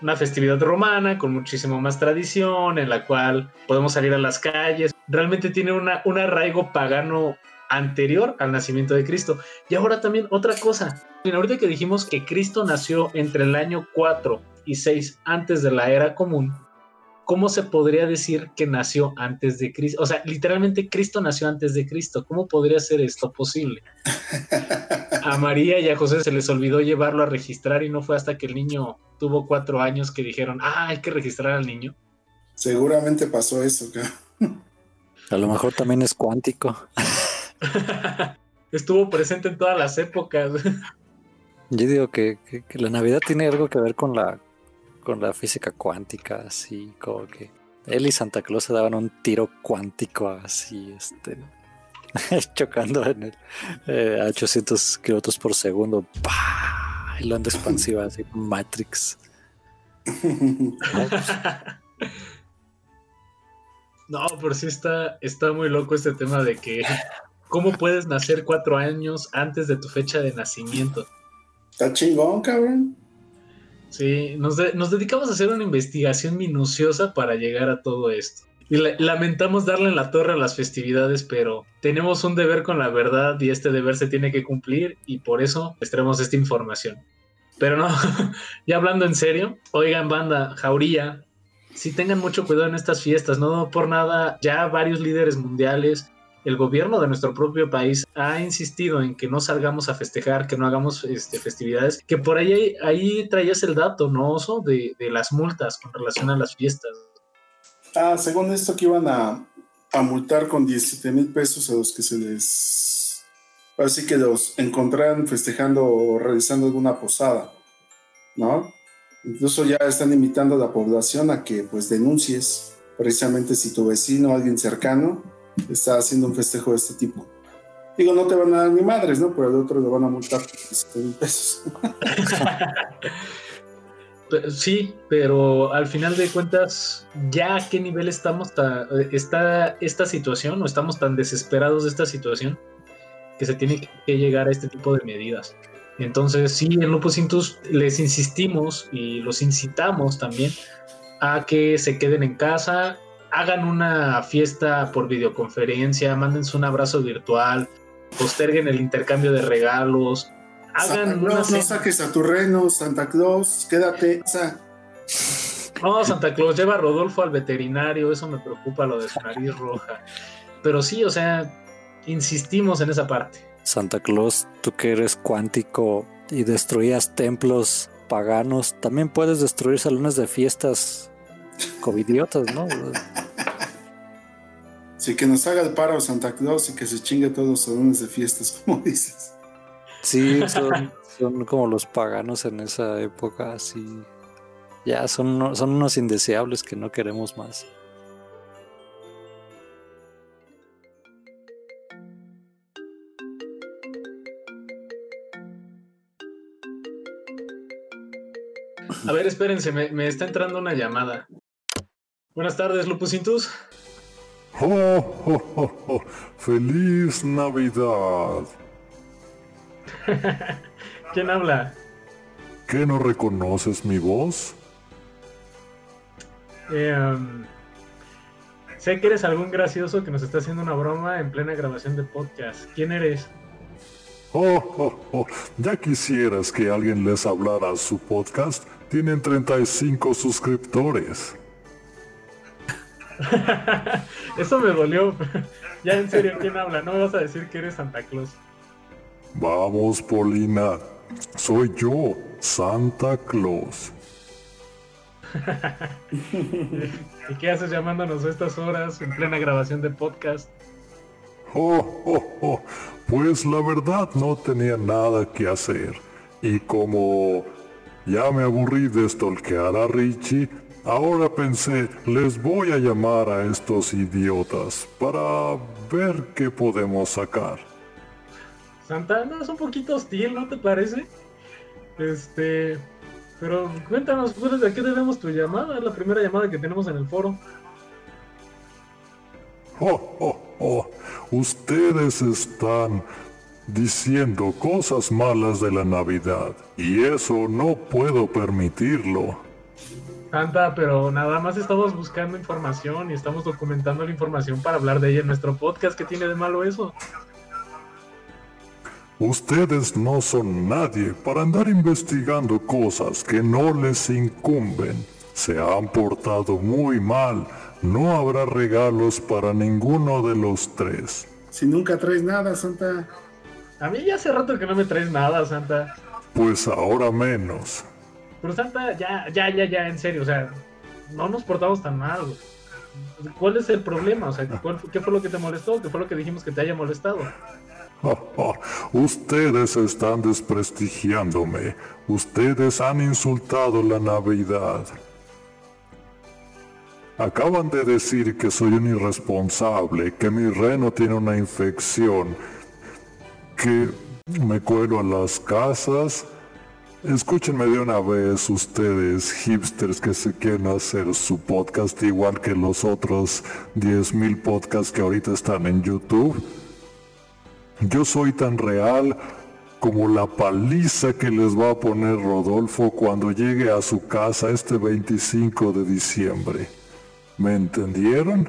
Una festividad romana con muchísimo más tradición, en la cual podemos salir a las calles. Realmente tiene una, un arraigo pagano anterior al nacimiento de Cristo. Y ahora también otra cosa. Ahorita que dijimos que Cristo nació entre el año 4 y 6 antes de la era común, ¿cómo se podría decir que nació antes de Cristo? O sea, literalmente Cristo nació antes de Cristo. ¿Cómo podría ser esto posible? *laughs* A María y a José se les olvidó llevarlo a registrar y no fue hasta que el niño tuvo cuatro años que dijeron, ah, hay que registrar al niño. Seguramente pasó eso. A lo mejor también es cuántico. *laughs* Estuvo presente en todas las épocas. Yo digo que, la Navidad tiene algo que ver con la, con la física cuántica, así como que él y Santa Claus se daban un tiro cuántico así, este, *laughs* chocando en el, eh, a 800 kilómetros por segundo, ¡pah! y lo anda expansiva, así, Matrix. *laughs* no, pero sí está, está muy loco este tema de que cómo puedes nacer cuatro años antes de tu fecha de nacimiento. Está chingón, cabrón. Sí, nos, dedicamos a hacer una investigación minuciosa para llegar a todo esto. Y lamentamos darle en la torre a las festividades, pero tenemos un deber con la verdad y este deber se tiene que cumplir y por eso les traemos esta información. Pero no, *laughs* ya hablando en serio, oigan banda, Jauría, si tengan mucho cuidado en estas fiestas, no por nada, ya varios líderes mundiales el gobierno de nuestro propio país ha insistido en que no salgamos a festejar, que no hagamos este, festividades, que por ahí, ahí traías el dato, ¿no, Oso? De, las multas con relación a las fiestas. Ah, según esto que iban a, multar con 17 mil pesos a los que se les... Así que los encontraran festejando o realizando alguna posada, ¿no? Incluso ya están invitando a la población a que pues denuncies precisamente si tu vecino o alguien cercano está haciendo un festejo de este tipo. Digo, no te van a dar ni madres, ¿no? Pero al otro le van a multar 17 mil pesos. sí, pero al final de cuentas, ¿ya a qué nivel estamos está esta situación o estamos tan desesperados de esta situación que se tiene que llegar a este tipo de medidas? Entonces, sí, en Lupus Intus les insistimos y los incitamos también a que se queden en casa, hagan una fiesta por videoconferencia, mándense un abrazo virtual, posterguen el intercambio de regalos, hagan No saques a tu reno, Santa Claus, quédate. No, Santa Claus, lleva a Rodolfo al veterinario, eso me preocupa lo de su nariz roja. Pero sí, o sea, insistimos en esa parte. Santa Claus, tú que eres cuántico y destruías templos paganos, también puedes destruir salones de fiestas covidiotas, ¿no? Sí, que nos haga el paro Santa Claus y que se chingue todos los salones de fiestas, *laughs* como dices. Sí, son, como los paganos en esa época, así. Ya, son, son unos indeseables que no queremos más. A ver, espérense, me está entrando una llamada. Buenas tardes, Lupusintus. *laughs* Oh, oh, oh, oh, ¡Feliz Navidad! *laughs* ¿Quién habla? ¿Qué no reconoces mi voz? Eh, um, sé que eres algún gracioso que nos está haciendo una broma en plena grabación de podcast. ¿Quién eres? *laughs* Oh, oh, oh, ya quisieras que alguien les hablara a su podcast. Tienen 35 suscriptores. *laughs* Eso me dolió. *laughs* ya en serio, ¿quién habla? No me vas a decir que eres Santa Claus. Vamos, Polina. Soy yo, Santa Claus. *laughs* ¿Y qué haces llamándonos a estas horas en plena grabación de podcast? Oh, oh, oh. Pues la verdad no tenía nada que hacer. Y como ya me aburrí de stalkear a Richie, ahora pensé, les voy a llamar a estos idiotas para ver qué podemos sacar. Santana es un poquito hostil, ¿no te parece? Este, pero cuéntanos, pues, ¿de qué debemos tu llamada? Es la primera llamada que tenemos en el foro. Oh, oh, oh. Ustedes están diciendo cosas malas de la Navidad y eso no puedo permitirlo. Santa, pero nada más estamos buscando información y estamos documentando la información para hablar de ella en nuestro podcast. ¿Qué tiene de malo eso? Ustedes no son nadie para andar investigando cosas que no les incumben. Se han portado muy mal no habrá regalos para ninguno de los tres. Si nunca traes nada, Santa. A mí ya hace rato que no me traes nada, Santa. Pues ahora menos. Pero Santa, ya, ya, ya, ya, en serio, o sea, no nos portamos tan mal. ¿Cuál es el problema? O sea, ¿qué fue lo que te molestó? ¿Qué fue lo que dijimos que te haya molestado? *laughs* Ustedes están desprestigiándome. Ustedes han insultado la Navidad. Acaban de decir que soy un irresponsable, que mi reno tiene una infección, que me cuelo a las casas. Escúchenme de una vez ustedes, hipsters que se quieren hacer su podcast igual que los otros 10.000 podcasts que ahorita están en YouTube. Yo soy tan real como la paliza que les va a poner Rodolfo cuando llegue a su casa este 25 de diciembre. ¿Me entendieron?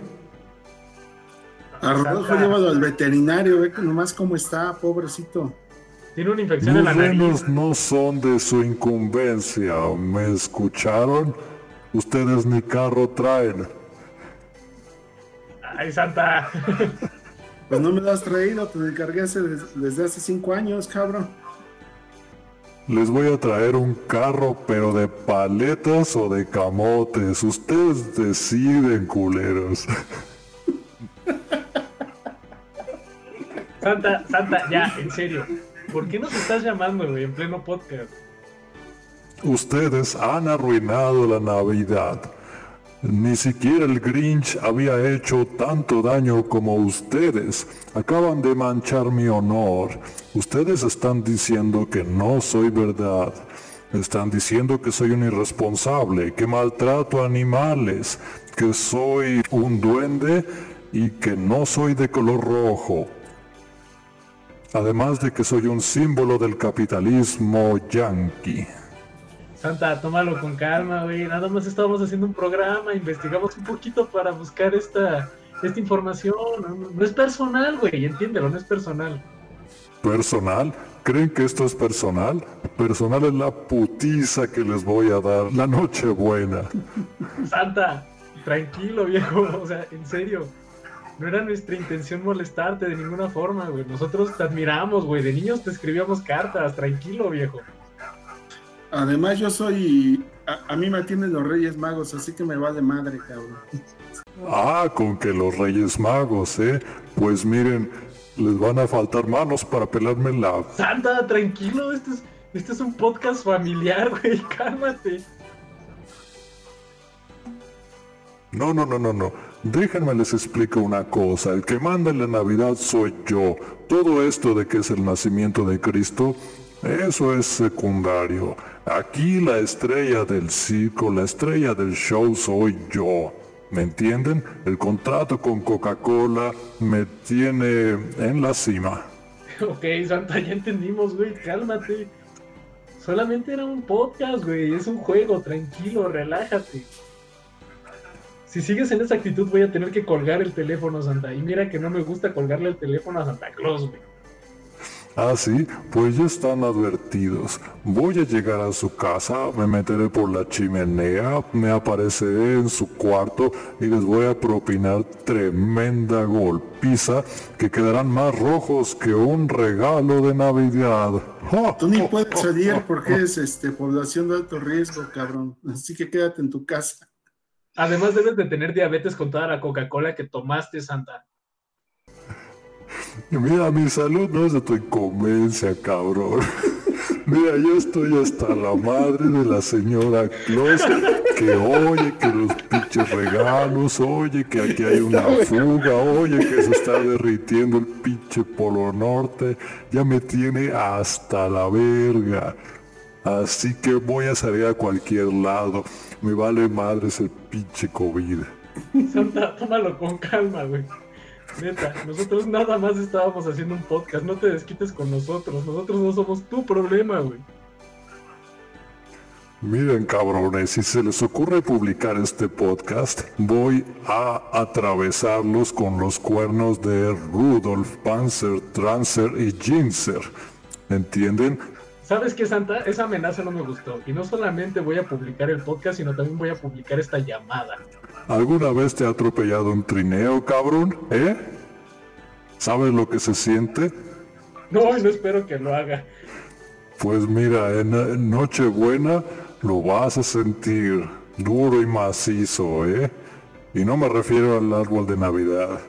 A Rodolfo llevado al veterinario, ve nomás cómo está, pobrecito. Tiene una infección en la nariz. no son de su incumbencia, ¿me escucharon? Ustedes ni carro traen. Ay, Santa. *laughs* Pues no me lo has traído, te encargué desde hace cinco años, cabrón. Les voy a traer un carro, pero de paletas o de camotes. Ustedes deciden, culeros. Santa, Santa, ya, en serio. ¿Por qué nos estás llamando, güey, en pleno podcast? Ustedes han arruinado la Navidad. Ni siquiera el Grinch había hecho tanto daño como ustedes. Acaban de manchar mi honor. Ustedes están diciendo que no soy verdad. Están diciendo que soy un irresponsable, que maltrato animales, que soy un duende y que no soy de color rojo. Además de que soy un símbolo del capitalismo yanqui. Santa, tómalo con calma, güey. Nada más estábamos haciendo un programa, investigamos un poquito para buscar esta, esta información. No, es personal, güey, entiéndelo, no es personal. ¿Personal? ¿Creen que esto es personal? Personal es la putiza que les voy a dar la noche buena. Santa, tranquilo, viejo. O sea, en serio. No era nuestra intención molestarte de ninguna forma, güey. Nosotros te admiramos, güey. De niños te escribíamos cartas. Tranquilo, viejo. Además, yo soy. A, mí me atienden los Reyes Magos, así que me va de madre, cabrón. Ah, con que los Reyes Magos, ¿eh? Pues miren, les van a faltar manos para pelarme la. Santa, tranquilo, este es, este es un podcast familiar, güey, *laughs* cálmate. No, no, no, no, no. Déjenme les explico una cosa. El que manda en la Navidad soy yo. Todo esto de que es el nacimiento de Cristo Eso es secundario. Aquí la estrella del circo, la estrella del show soy yo. ¿Me entienden? El contrato con Coca-Cola me tiene en la cima. Ok, Santa, ya entendimos, güey, cálmate. Solamente era un podcast, güey, es un juego, tranquilo, relájate. Si sigues en esa actitud voy a tener que colgar el teléfono, Santa. Y mira que no me gusta colgarle el teléfono a Santa Claus, güey. Ah, sí, pues ya están advertidos. Voy a llegar a su casa, me meteré por la chimenea, me apareceré en su cuarto y les voy a propinar tremenda golpiza que quedarán más rojos que un regalo de Navidad. Tú ni puedes salir porque es este, población de alto riesgo, cabrón. Así que quédate en tu casa. Además debes de tener diabetes con toda la Coca-Cola que tomaste, Santa. *laughs* Mira, mi salud no es de tu inconveniencia, cabrón. *laughs* Mira, yo estoy hasta la madre de la señora Claus que oye que los pinches regalos, oye que aquí hay una fuga, oye que se está derritiendo el pinche polo norte, ya me tiene hasta la verga. Así que voy a salir a cualquier lado. Me vale madres el pinche COVID. Santa, tómalo con calma, güey. Neta, nosotros nada más estábamos haciendo un podcast, no te desquites con nosotros, nosotros no somos tu problema, güey. Miren cabrones, si se les ocurre publicar este podcast, voy a atravesarlos con los cuernos de Rudolf, Panzer, Transer y Ginzer. ¿Entienden? ¿Sabes qué, Santa? Esa amenaza no me gustó. Y no solamente voy a publicar el podcast, sino también voy a publicar esta llamada. ¿Alguna vez te ha atropellado un trineo, cabrón? ¿Eh? ¿Sabes lo que se siente? No, no espero que lo haga. Pues mira, en Nochebuena lo vas a sentir duro y macizo, ¿eh? Y no me refiero al árbol de Navidad.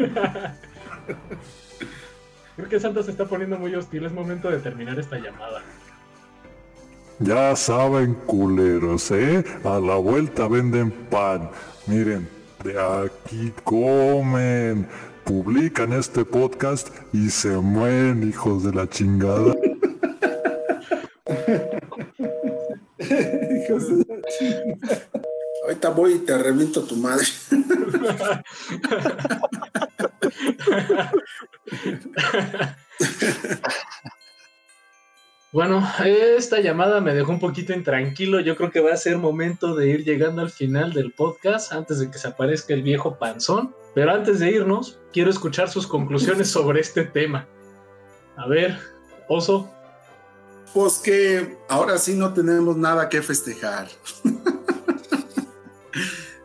*laughs* Creo que Santa se está poniendo muy hostil. Es momento de terminar esta llamada. Ya saben, culeros, ¿eh? A la vuelta venden pan. Miren, de aquí comen. Publican este podcast y se mueren, hijos de la chingada. hijos de la chingada. Ahorita voy y te reviento tu madre. *laughs* *laughs* Bueno, esta llamada me dejó un poquito intranquilo. Yo creo que va a ser momento de ir llegando al final del podcast antes de que se aparezca el viejo panzón. Pero antes de irnos, quiero escuchar sus conclusiones *laughs* sobre este tema. A ver, Oso. Pues que ahora sí no tenemos nada que festejar. *laughs*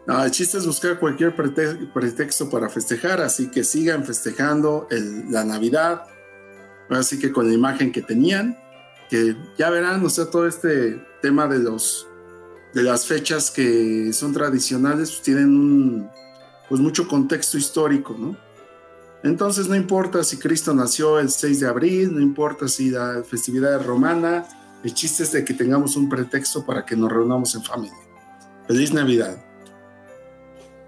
no, el chiste es buscar cualquier pretexto para festejar, así que sigan festejando la Navidad. Así que con la imagen que tenían, que ya verán, o sea, todo este tema de los de las fechas que son tradicionales pues tienen un pues mucho contexto histórico, ¿no? Entonces no importa si Cristo nació el 6 de abril, no importa si la festividad es romana, el chiste es de que tengamos un pretexto para que nos reunamos en familia. Feliz Navidad.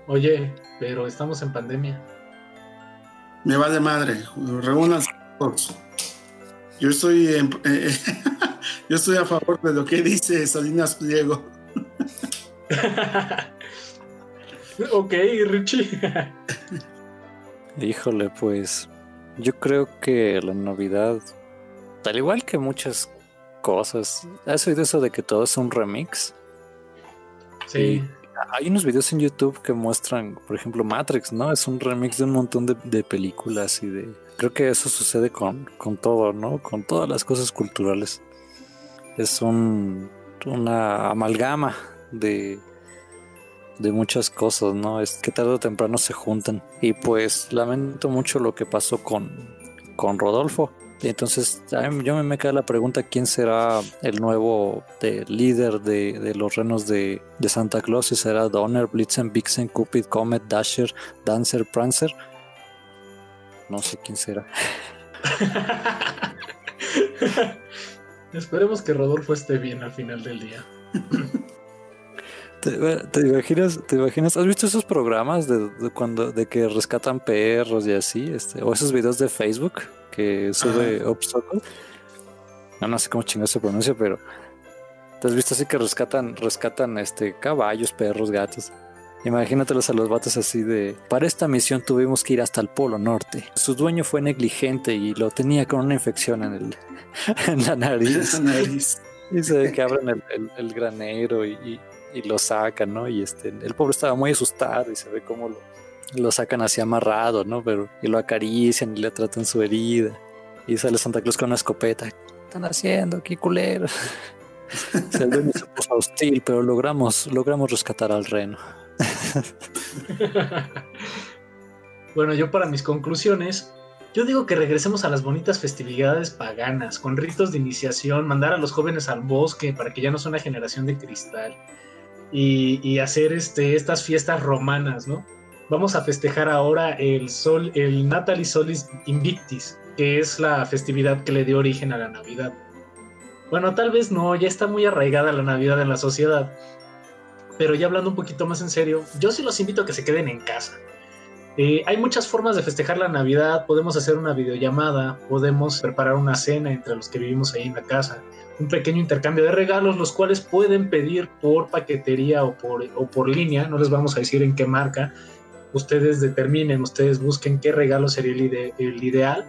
Oye, pero estamos en pandemia. Me va de madre, reúnanse todos. Yo estoy, en, eh, *laughs* yo estoy a favor de lo que dice Salinas Pliego. *laughs* ok, Richie. *laughs* Híjole, pues yo creo que la Navidad, al igual que muchas cosas, ¿has oído eso de que todo es un remix? Sí. Hay unos videos en YouTube que muestran, por ejemplo, Matrix, ¿no? Es un remix de un montón de, de películas y de... Creo que eso sucede con, con, todo, ¿no? Con todas las cosas culturales. Es un, una amalgama de, de muchas cosas, ¿no? Es que tarde o temprano se juntan. Y pues lamento mucho lo que pasó con, con Rodolfo. Entonces yo me queda la pregunta quién será el nuevo de, líder de, de, los renos de, de, Santa Claus. Si será Donner, Blitzen, Vixen, Cupid, Comet, Dasher, Dancer, Prancer. No sé quién será. *laughs* Esperemos que Rodolfo esté bien al final del día. ¿Te, imaginas, ¿Te imaginas? ¿Has visto esos programas de, cuando de que rescatan perros y así? Este, o esos videos de Facebook que sube Obstacle. No, no sé cómo chingados se pronuncia, pero. ¿Te has visto así que rescatan, rescatan este caballos, perros, gatos? Imagínatelos a los vatos así de. Para esta misión tuvimos que ir hasta el Polo Norte. Su dueño fue negligente y lo tenía con una infección en, el, *laughs* en la nariz. y se ve que abren el, granero y, lo sacan, ¿no? Y este, el pobre estaba muy asustado y se ve cómo lo, lo sacan así amarrado, ¿no? Pero y lo acarician y le tratan su herida. Y sale Santa Cruz con una escopeta. ¿Qué están haciendo? ¡Qué culero! *laughs* se ve hostil, pero logramos, logramos rescatar al reno. *laughs* bueno, yo para mis conclusiones, yo digo que regresemos a las bonitas festividades paganas, con ritos de iniciación, mandar a los jóvenes al bosque para que ya no sea una generación de cristal y, hacer este, estas fiestas romanas, ¿no? Vamos a festejar ahora el sol, el Natalis Solis Invictis, que es la festividad que le dio origen a la Navidad. Bueno, tal vez no, ya está muy arraigada la Navidad en la sociedad, pero ya hablando un poquito más en serio, yo sí los invito a que se queden en casa. Eh, hay muchas formas de festejar la Navidad. Podemos hacer una videollamada, podemos preparar una cena entre los que vivimos ahí en la casa, un pequeño intercambio de regalos, los cuales pueden pedir por paquetería o por, o por línea. No les vamos a decir en qué marca. Ustedes determinen, ustedes busquen qué regalo sería el, ideal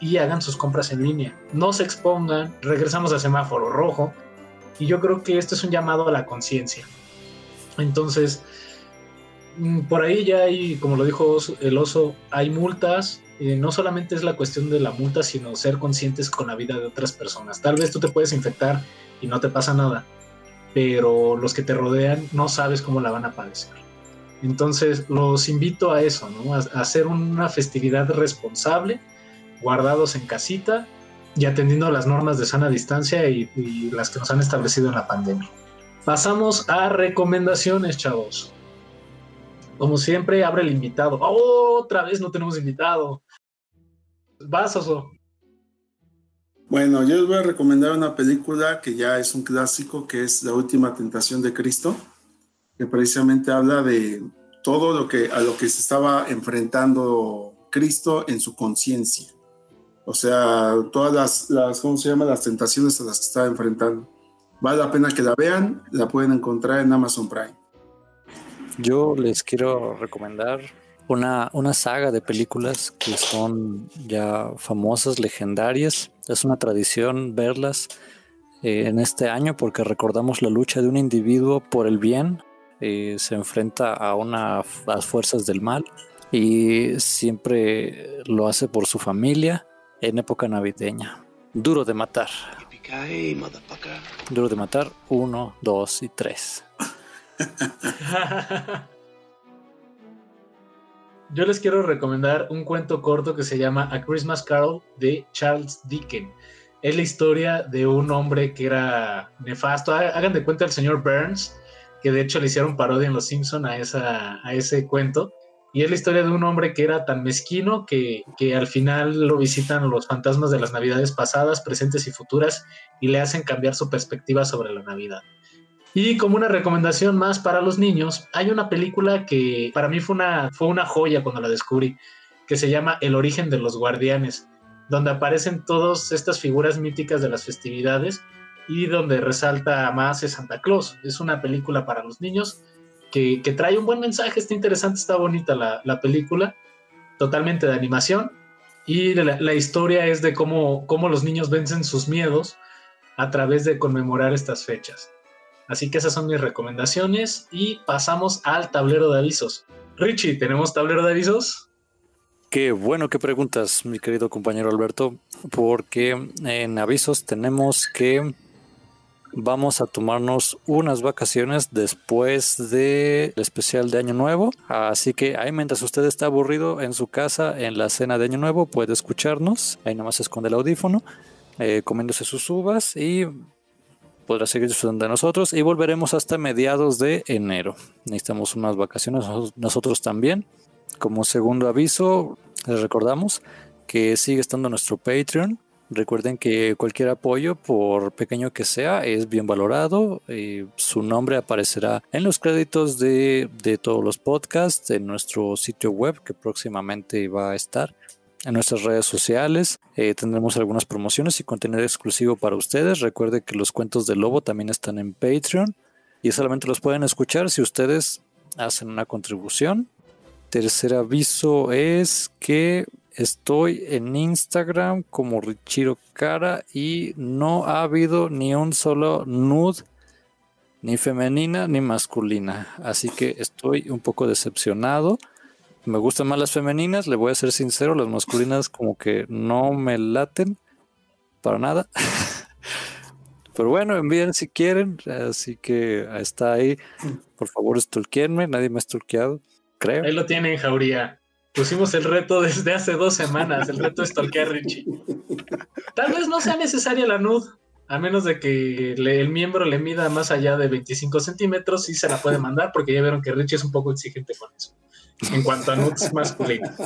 y hagan sus compras en línea. No se expongan, regresamos al semáforo rojo. Y yo creo que esto es un llamado a la conciencia. Entonces, mm, por ahí ya hay, como lo dijo el oso, hay multas. Eh, no solamente es la cuestión de la multa, sino ser conscientes con la vida de otras personas. Tal vez tú te puedes infectar y no te pasa nada, pero los que te rodean no sabes cómo la van a padecer. Entonces, los invito a eso, ¿no? a, hacer una festividad responsable, guardados en casita y atendiendo las normas de sana distancia y las que nos han establecido en la pandemia. Pasamos a recomendaciones, chavos. Como siempre, abre el invitado. otra vez no tenemos invitado. Vas, Oso. Bueno, yo les voy a recomendar una película que ya es un clásico, que es La Última Tentación de Cristo, que precisamente habla de todo lo que a lo que se estaba enfrentando Cristo en su conciencia. O sea, todas las, las, ¿cómo se llama? Las tentaciones a las que estaba enfrentando. Vale la pena que la vean, la pueden encontrar en Amazon Prime. Yo les quiero recomendar una, una saga de películas que son ya famosas, legendarias. Es una tradición verlas eh, en este año porque recordamos la lucha de un individuo por el bien. Eh, se enfrenta a, una, a fuerzas del mal y siempre lo hace por su familia en época navideña. Duro de matar. Duro de matar, uno, dos y tres. *laughs* Yo les quiero recomendar un cuento corto que se llama A Christmas Carol de Charles Dickens. Es la historia de un hombre que era nefasto. Hagan de cuenta el señor Burns, que de hecho le hicieron parodia en Los Simpson a, esa, a ese cuento. Y es la historia de un hombre que era tan mezquino que, al final lo visitan los fantasmas de las navidades pasadas, presentes y futuras y le hacen cambiar su perspectiva sobre la Navidad. Y como una recomendación más para los niños, hay una película que para mí fue una, fue una joya cuando la descubrí, que se llama El origen de los guardianes, donde aparecen todas estas figuras míticas de las festividades y donde resalta más es Santa Claus. Es una película para los niños que, trae un buen mensaje, está interesante, está bonita la, película, totalmente de animación. Y la, historia es de cómo, cómo los niños vencen sus miedos a través de conmemorar estas fechas. Así que esas son mis recomendaciones y pasamos al tablero de avisos. Richie, ¿tenemos tablero de avisos? Qué bueno que preguntas, mi querido compañero Alberto, porque en avisos tenemos que vamos a tomarnos unas vacaciones después del especial de Año Nuevo. Así que ahí mientras usted está aburrido en su casa en la cena de Año Nuevo, puede escucharnos. Ahí nomás esconde el audífono, eh, comiéndose sus uvas y podrá seguir disfrutando de nosotros y volveremos hasta mediados de enero. Necesitamos unas vacaciones nosotros también. Como segundo aviso, les recordamos que sigue estando nuestro Patreon Recuerden que cualquier apoyo, por pequeño que sea, es bien valorado. y su nombre aparecerá en los créditos de, todos los podcasts en nuestro sitio web que próximamente va a estar. en nuestras redes sociales. Eh, tendremos algunas promociones y contenido exclusivo para ustedes. Recuerde que los cuentos de Lobo también están en Patreon y solamente los pueden escuchar si ustedes hacen una contribución. Tercer aviso es que estoy en Instagram como Richiro Cara y no ha habido ni un solo nude ni femenina ni masculina. Así que estoy un poco decepcionado. Me gustan más las femeninas, le voy a ser sincero, las masculinas como que no me laten para nada. *laughs* Pero bueno, envíen si quieren, así que está ahí. Por favor, estolquenme, nadie me ha estolqueado, creo. Ahí lo tienen, Jauría. Pusimos el reto desde hace dos semanas, el reto de stalkear Richie. Tal vez no sea necesaria la nud, a menos de que el miembro le mida más allá de 25 centímetros, sí se la puede mandar, porque ya vieron que Richie es un poco exigente con eso, en cuanto a nudes masculinas.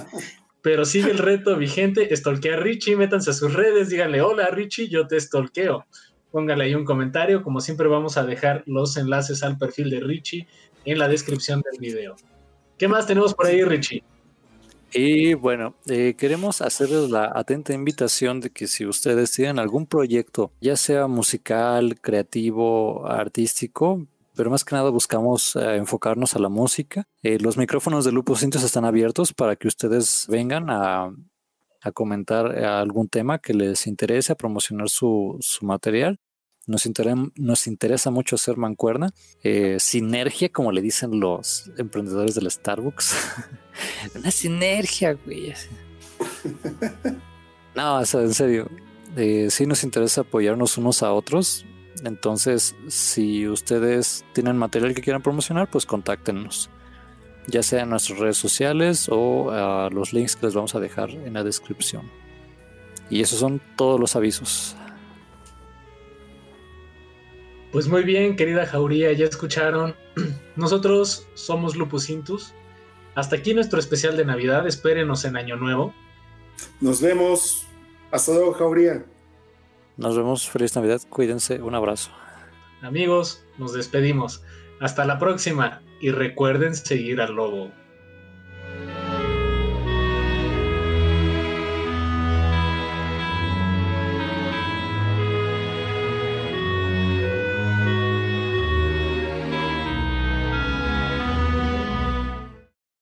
Pero sigue el reto vigente, stalkea a Richie, métanse a sus redes, díganle, hola Richie, yo te stalkeo. Póngale ahí un comentario, como siempre vamos a dejar los enlaces al perfil de Richie en la descripción del video. ¿Qué más tenemos por ahí, Richie? Y bueno, eh, queremos hacerles la atenta invitación de que si ustedes tienen algún proyecto, ya sea musical, creativo, artístico, pero más que nada buscamos eh, enfocarnos a la música. Eh, los micrófonos de Lupo Cintos están abiertos para que ustedes vengan a, comentar algún tema que les interese, a promocionar su, su material. Nos, interesa mucho hacer mancuerna, eh, sinergia, como le dicen los emprendedores del Starbucks. *laughs* Una sinergia, güey. no, en serio, eh, sí nos interesa apoyarnos unos a otros. Entonces, si ustedes tienen material que quieran promocionar, pues contáctenos ya sea en nuestras redes sociales o a los links que les vamos a dejar en la descripción. Y esos son todos los avisos. Pues muy bien, querida Jauría, ya escucharon. *clears throat* Nosotros somos Lupus Intus. Hasta aquí nuestro especial de Navidad. Espérenos en Año Nuevo. Nos vemos. Hasta luego, Jauría. Nos vemos. Feliz Navidad. Cuídense. Un abrazo. Amigos, nos despedimos. Hasta la próxima. Y recuerden seguir al lobo.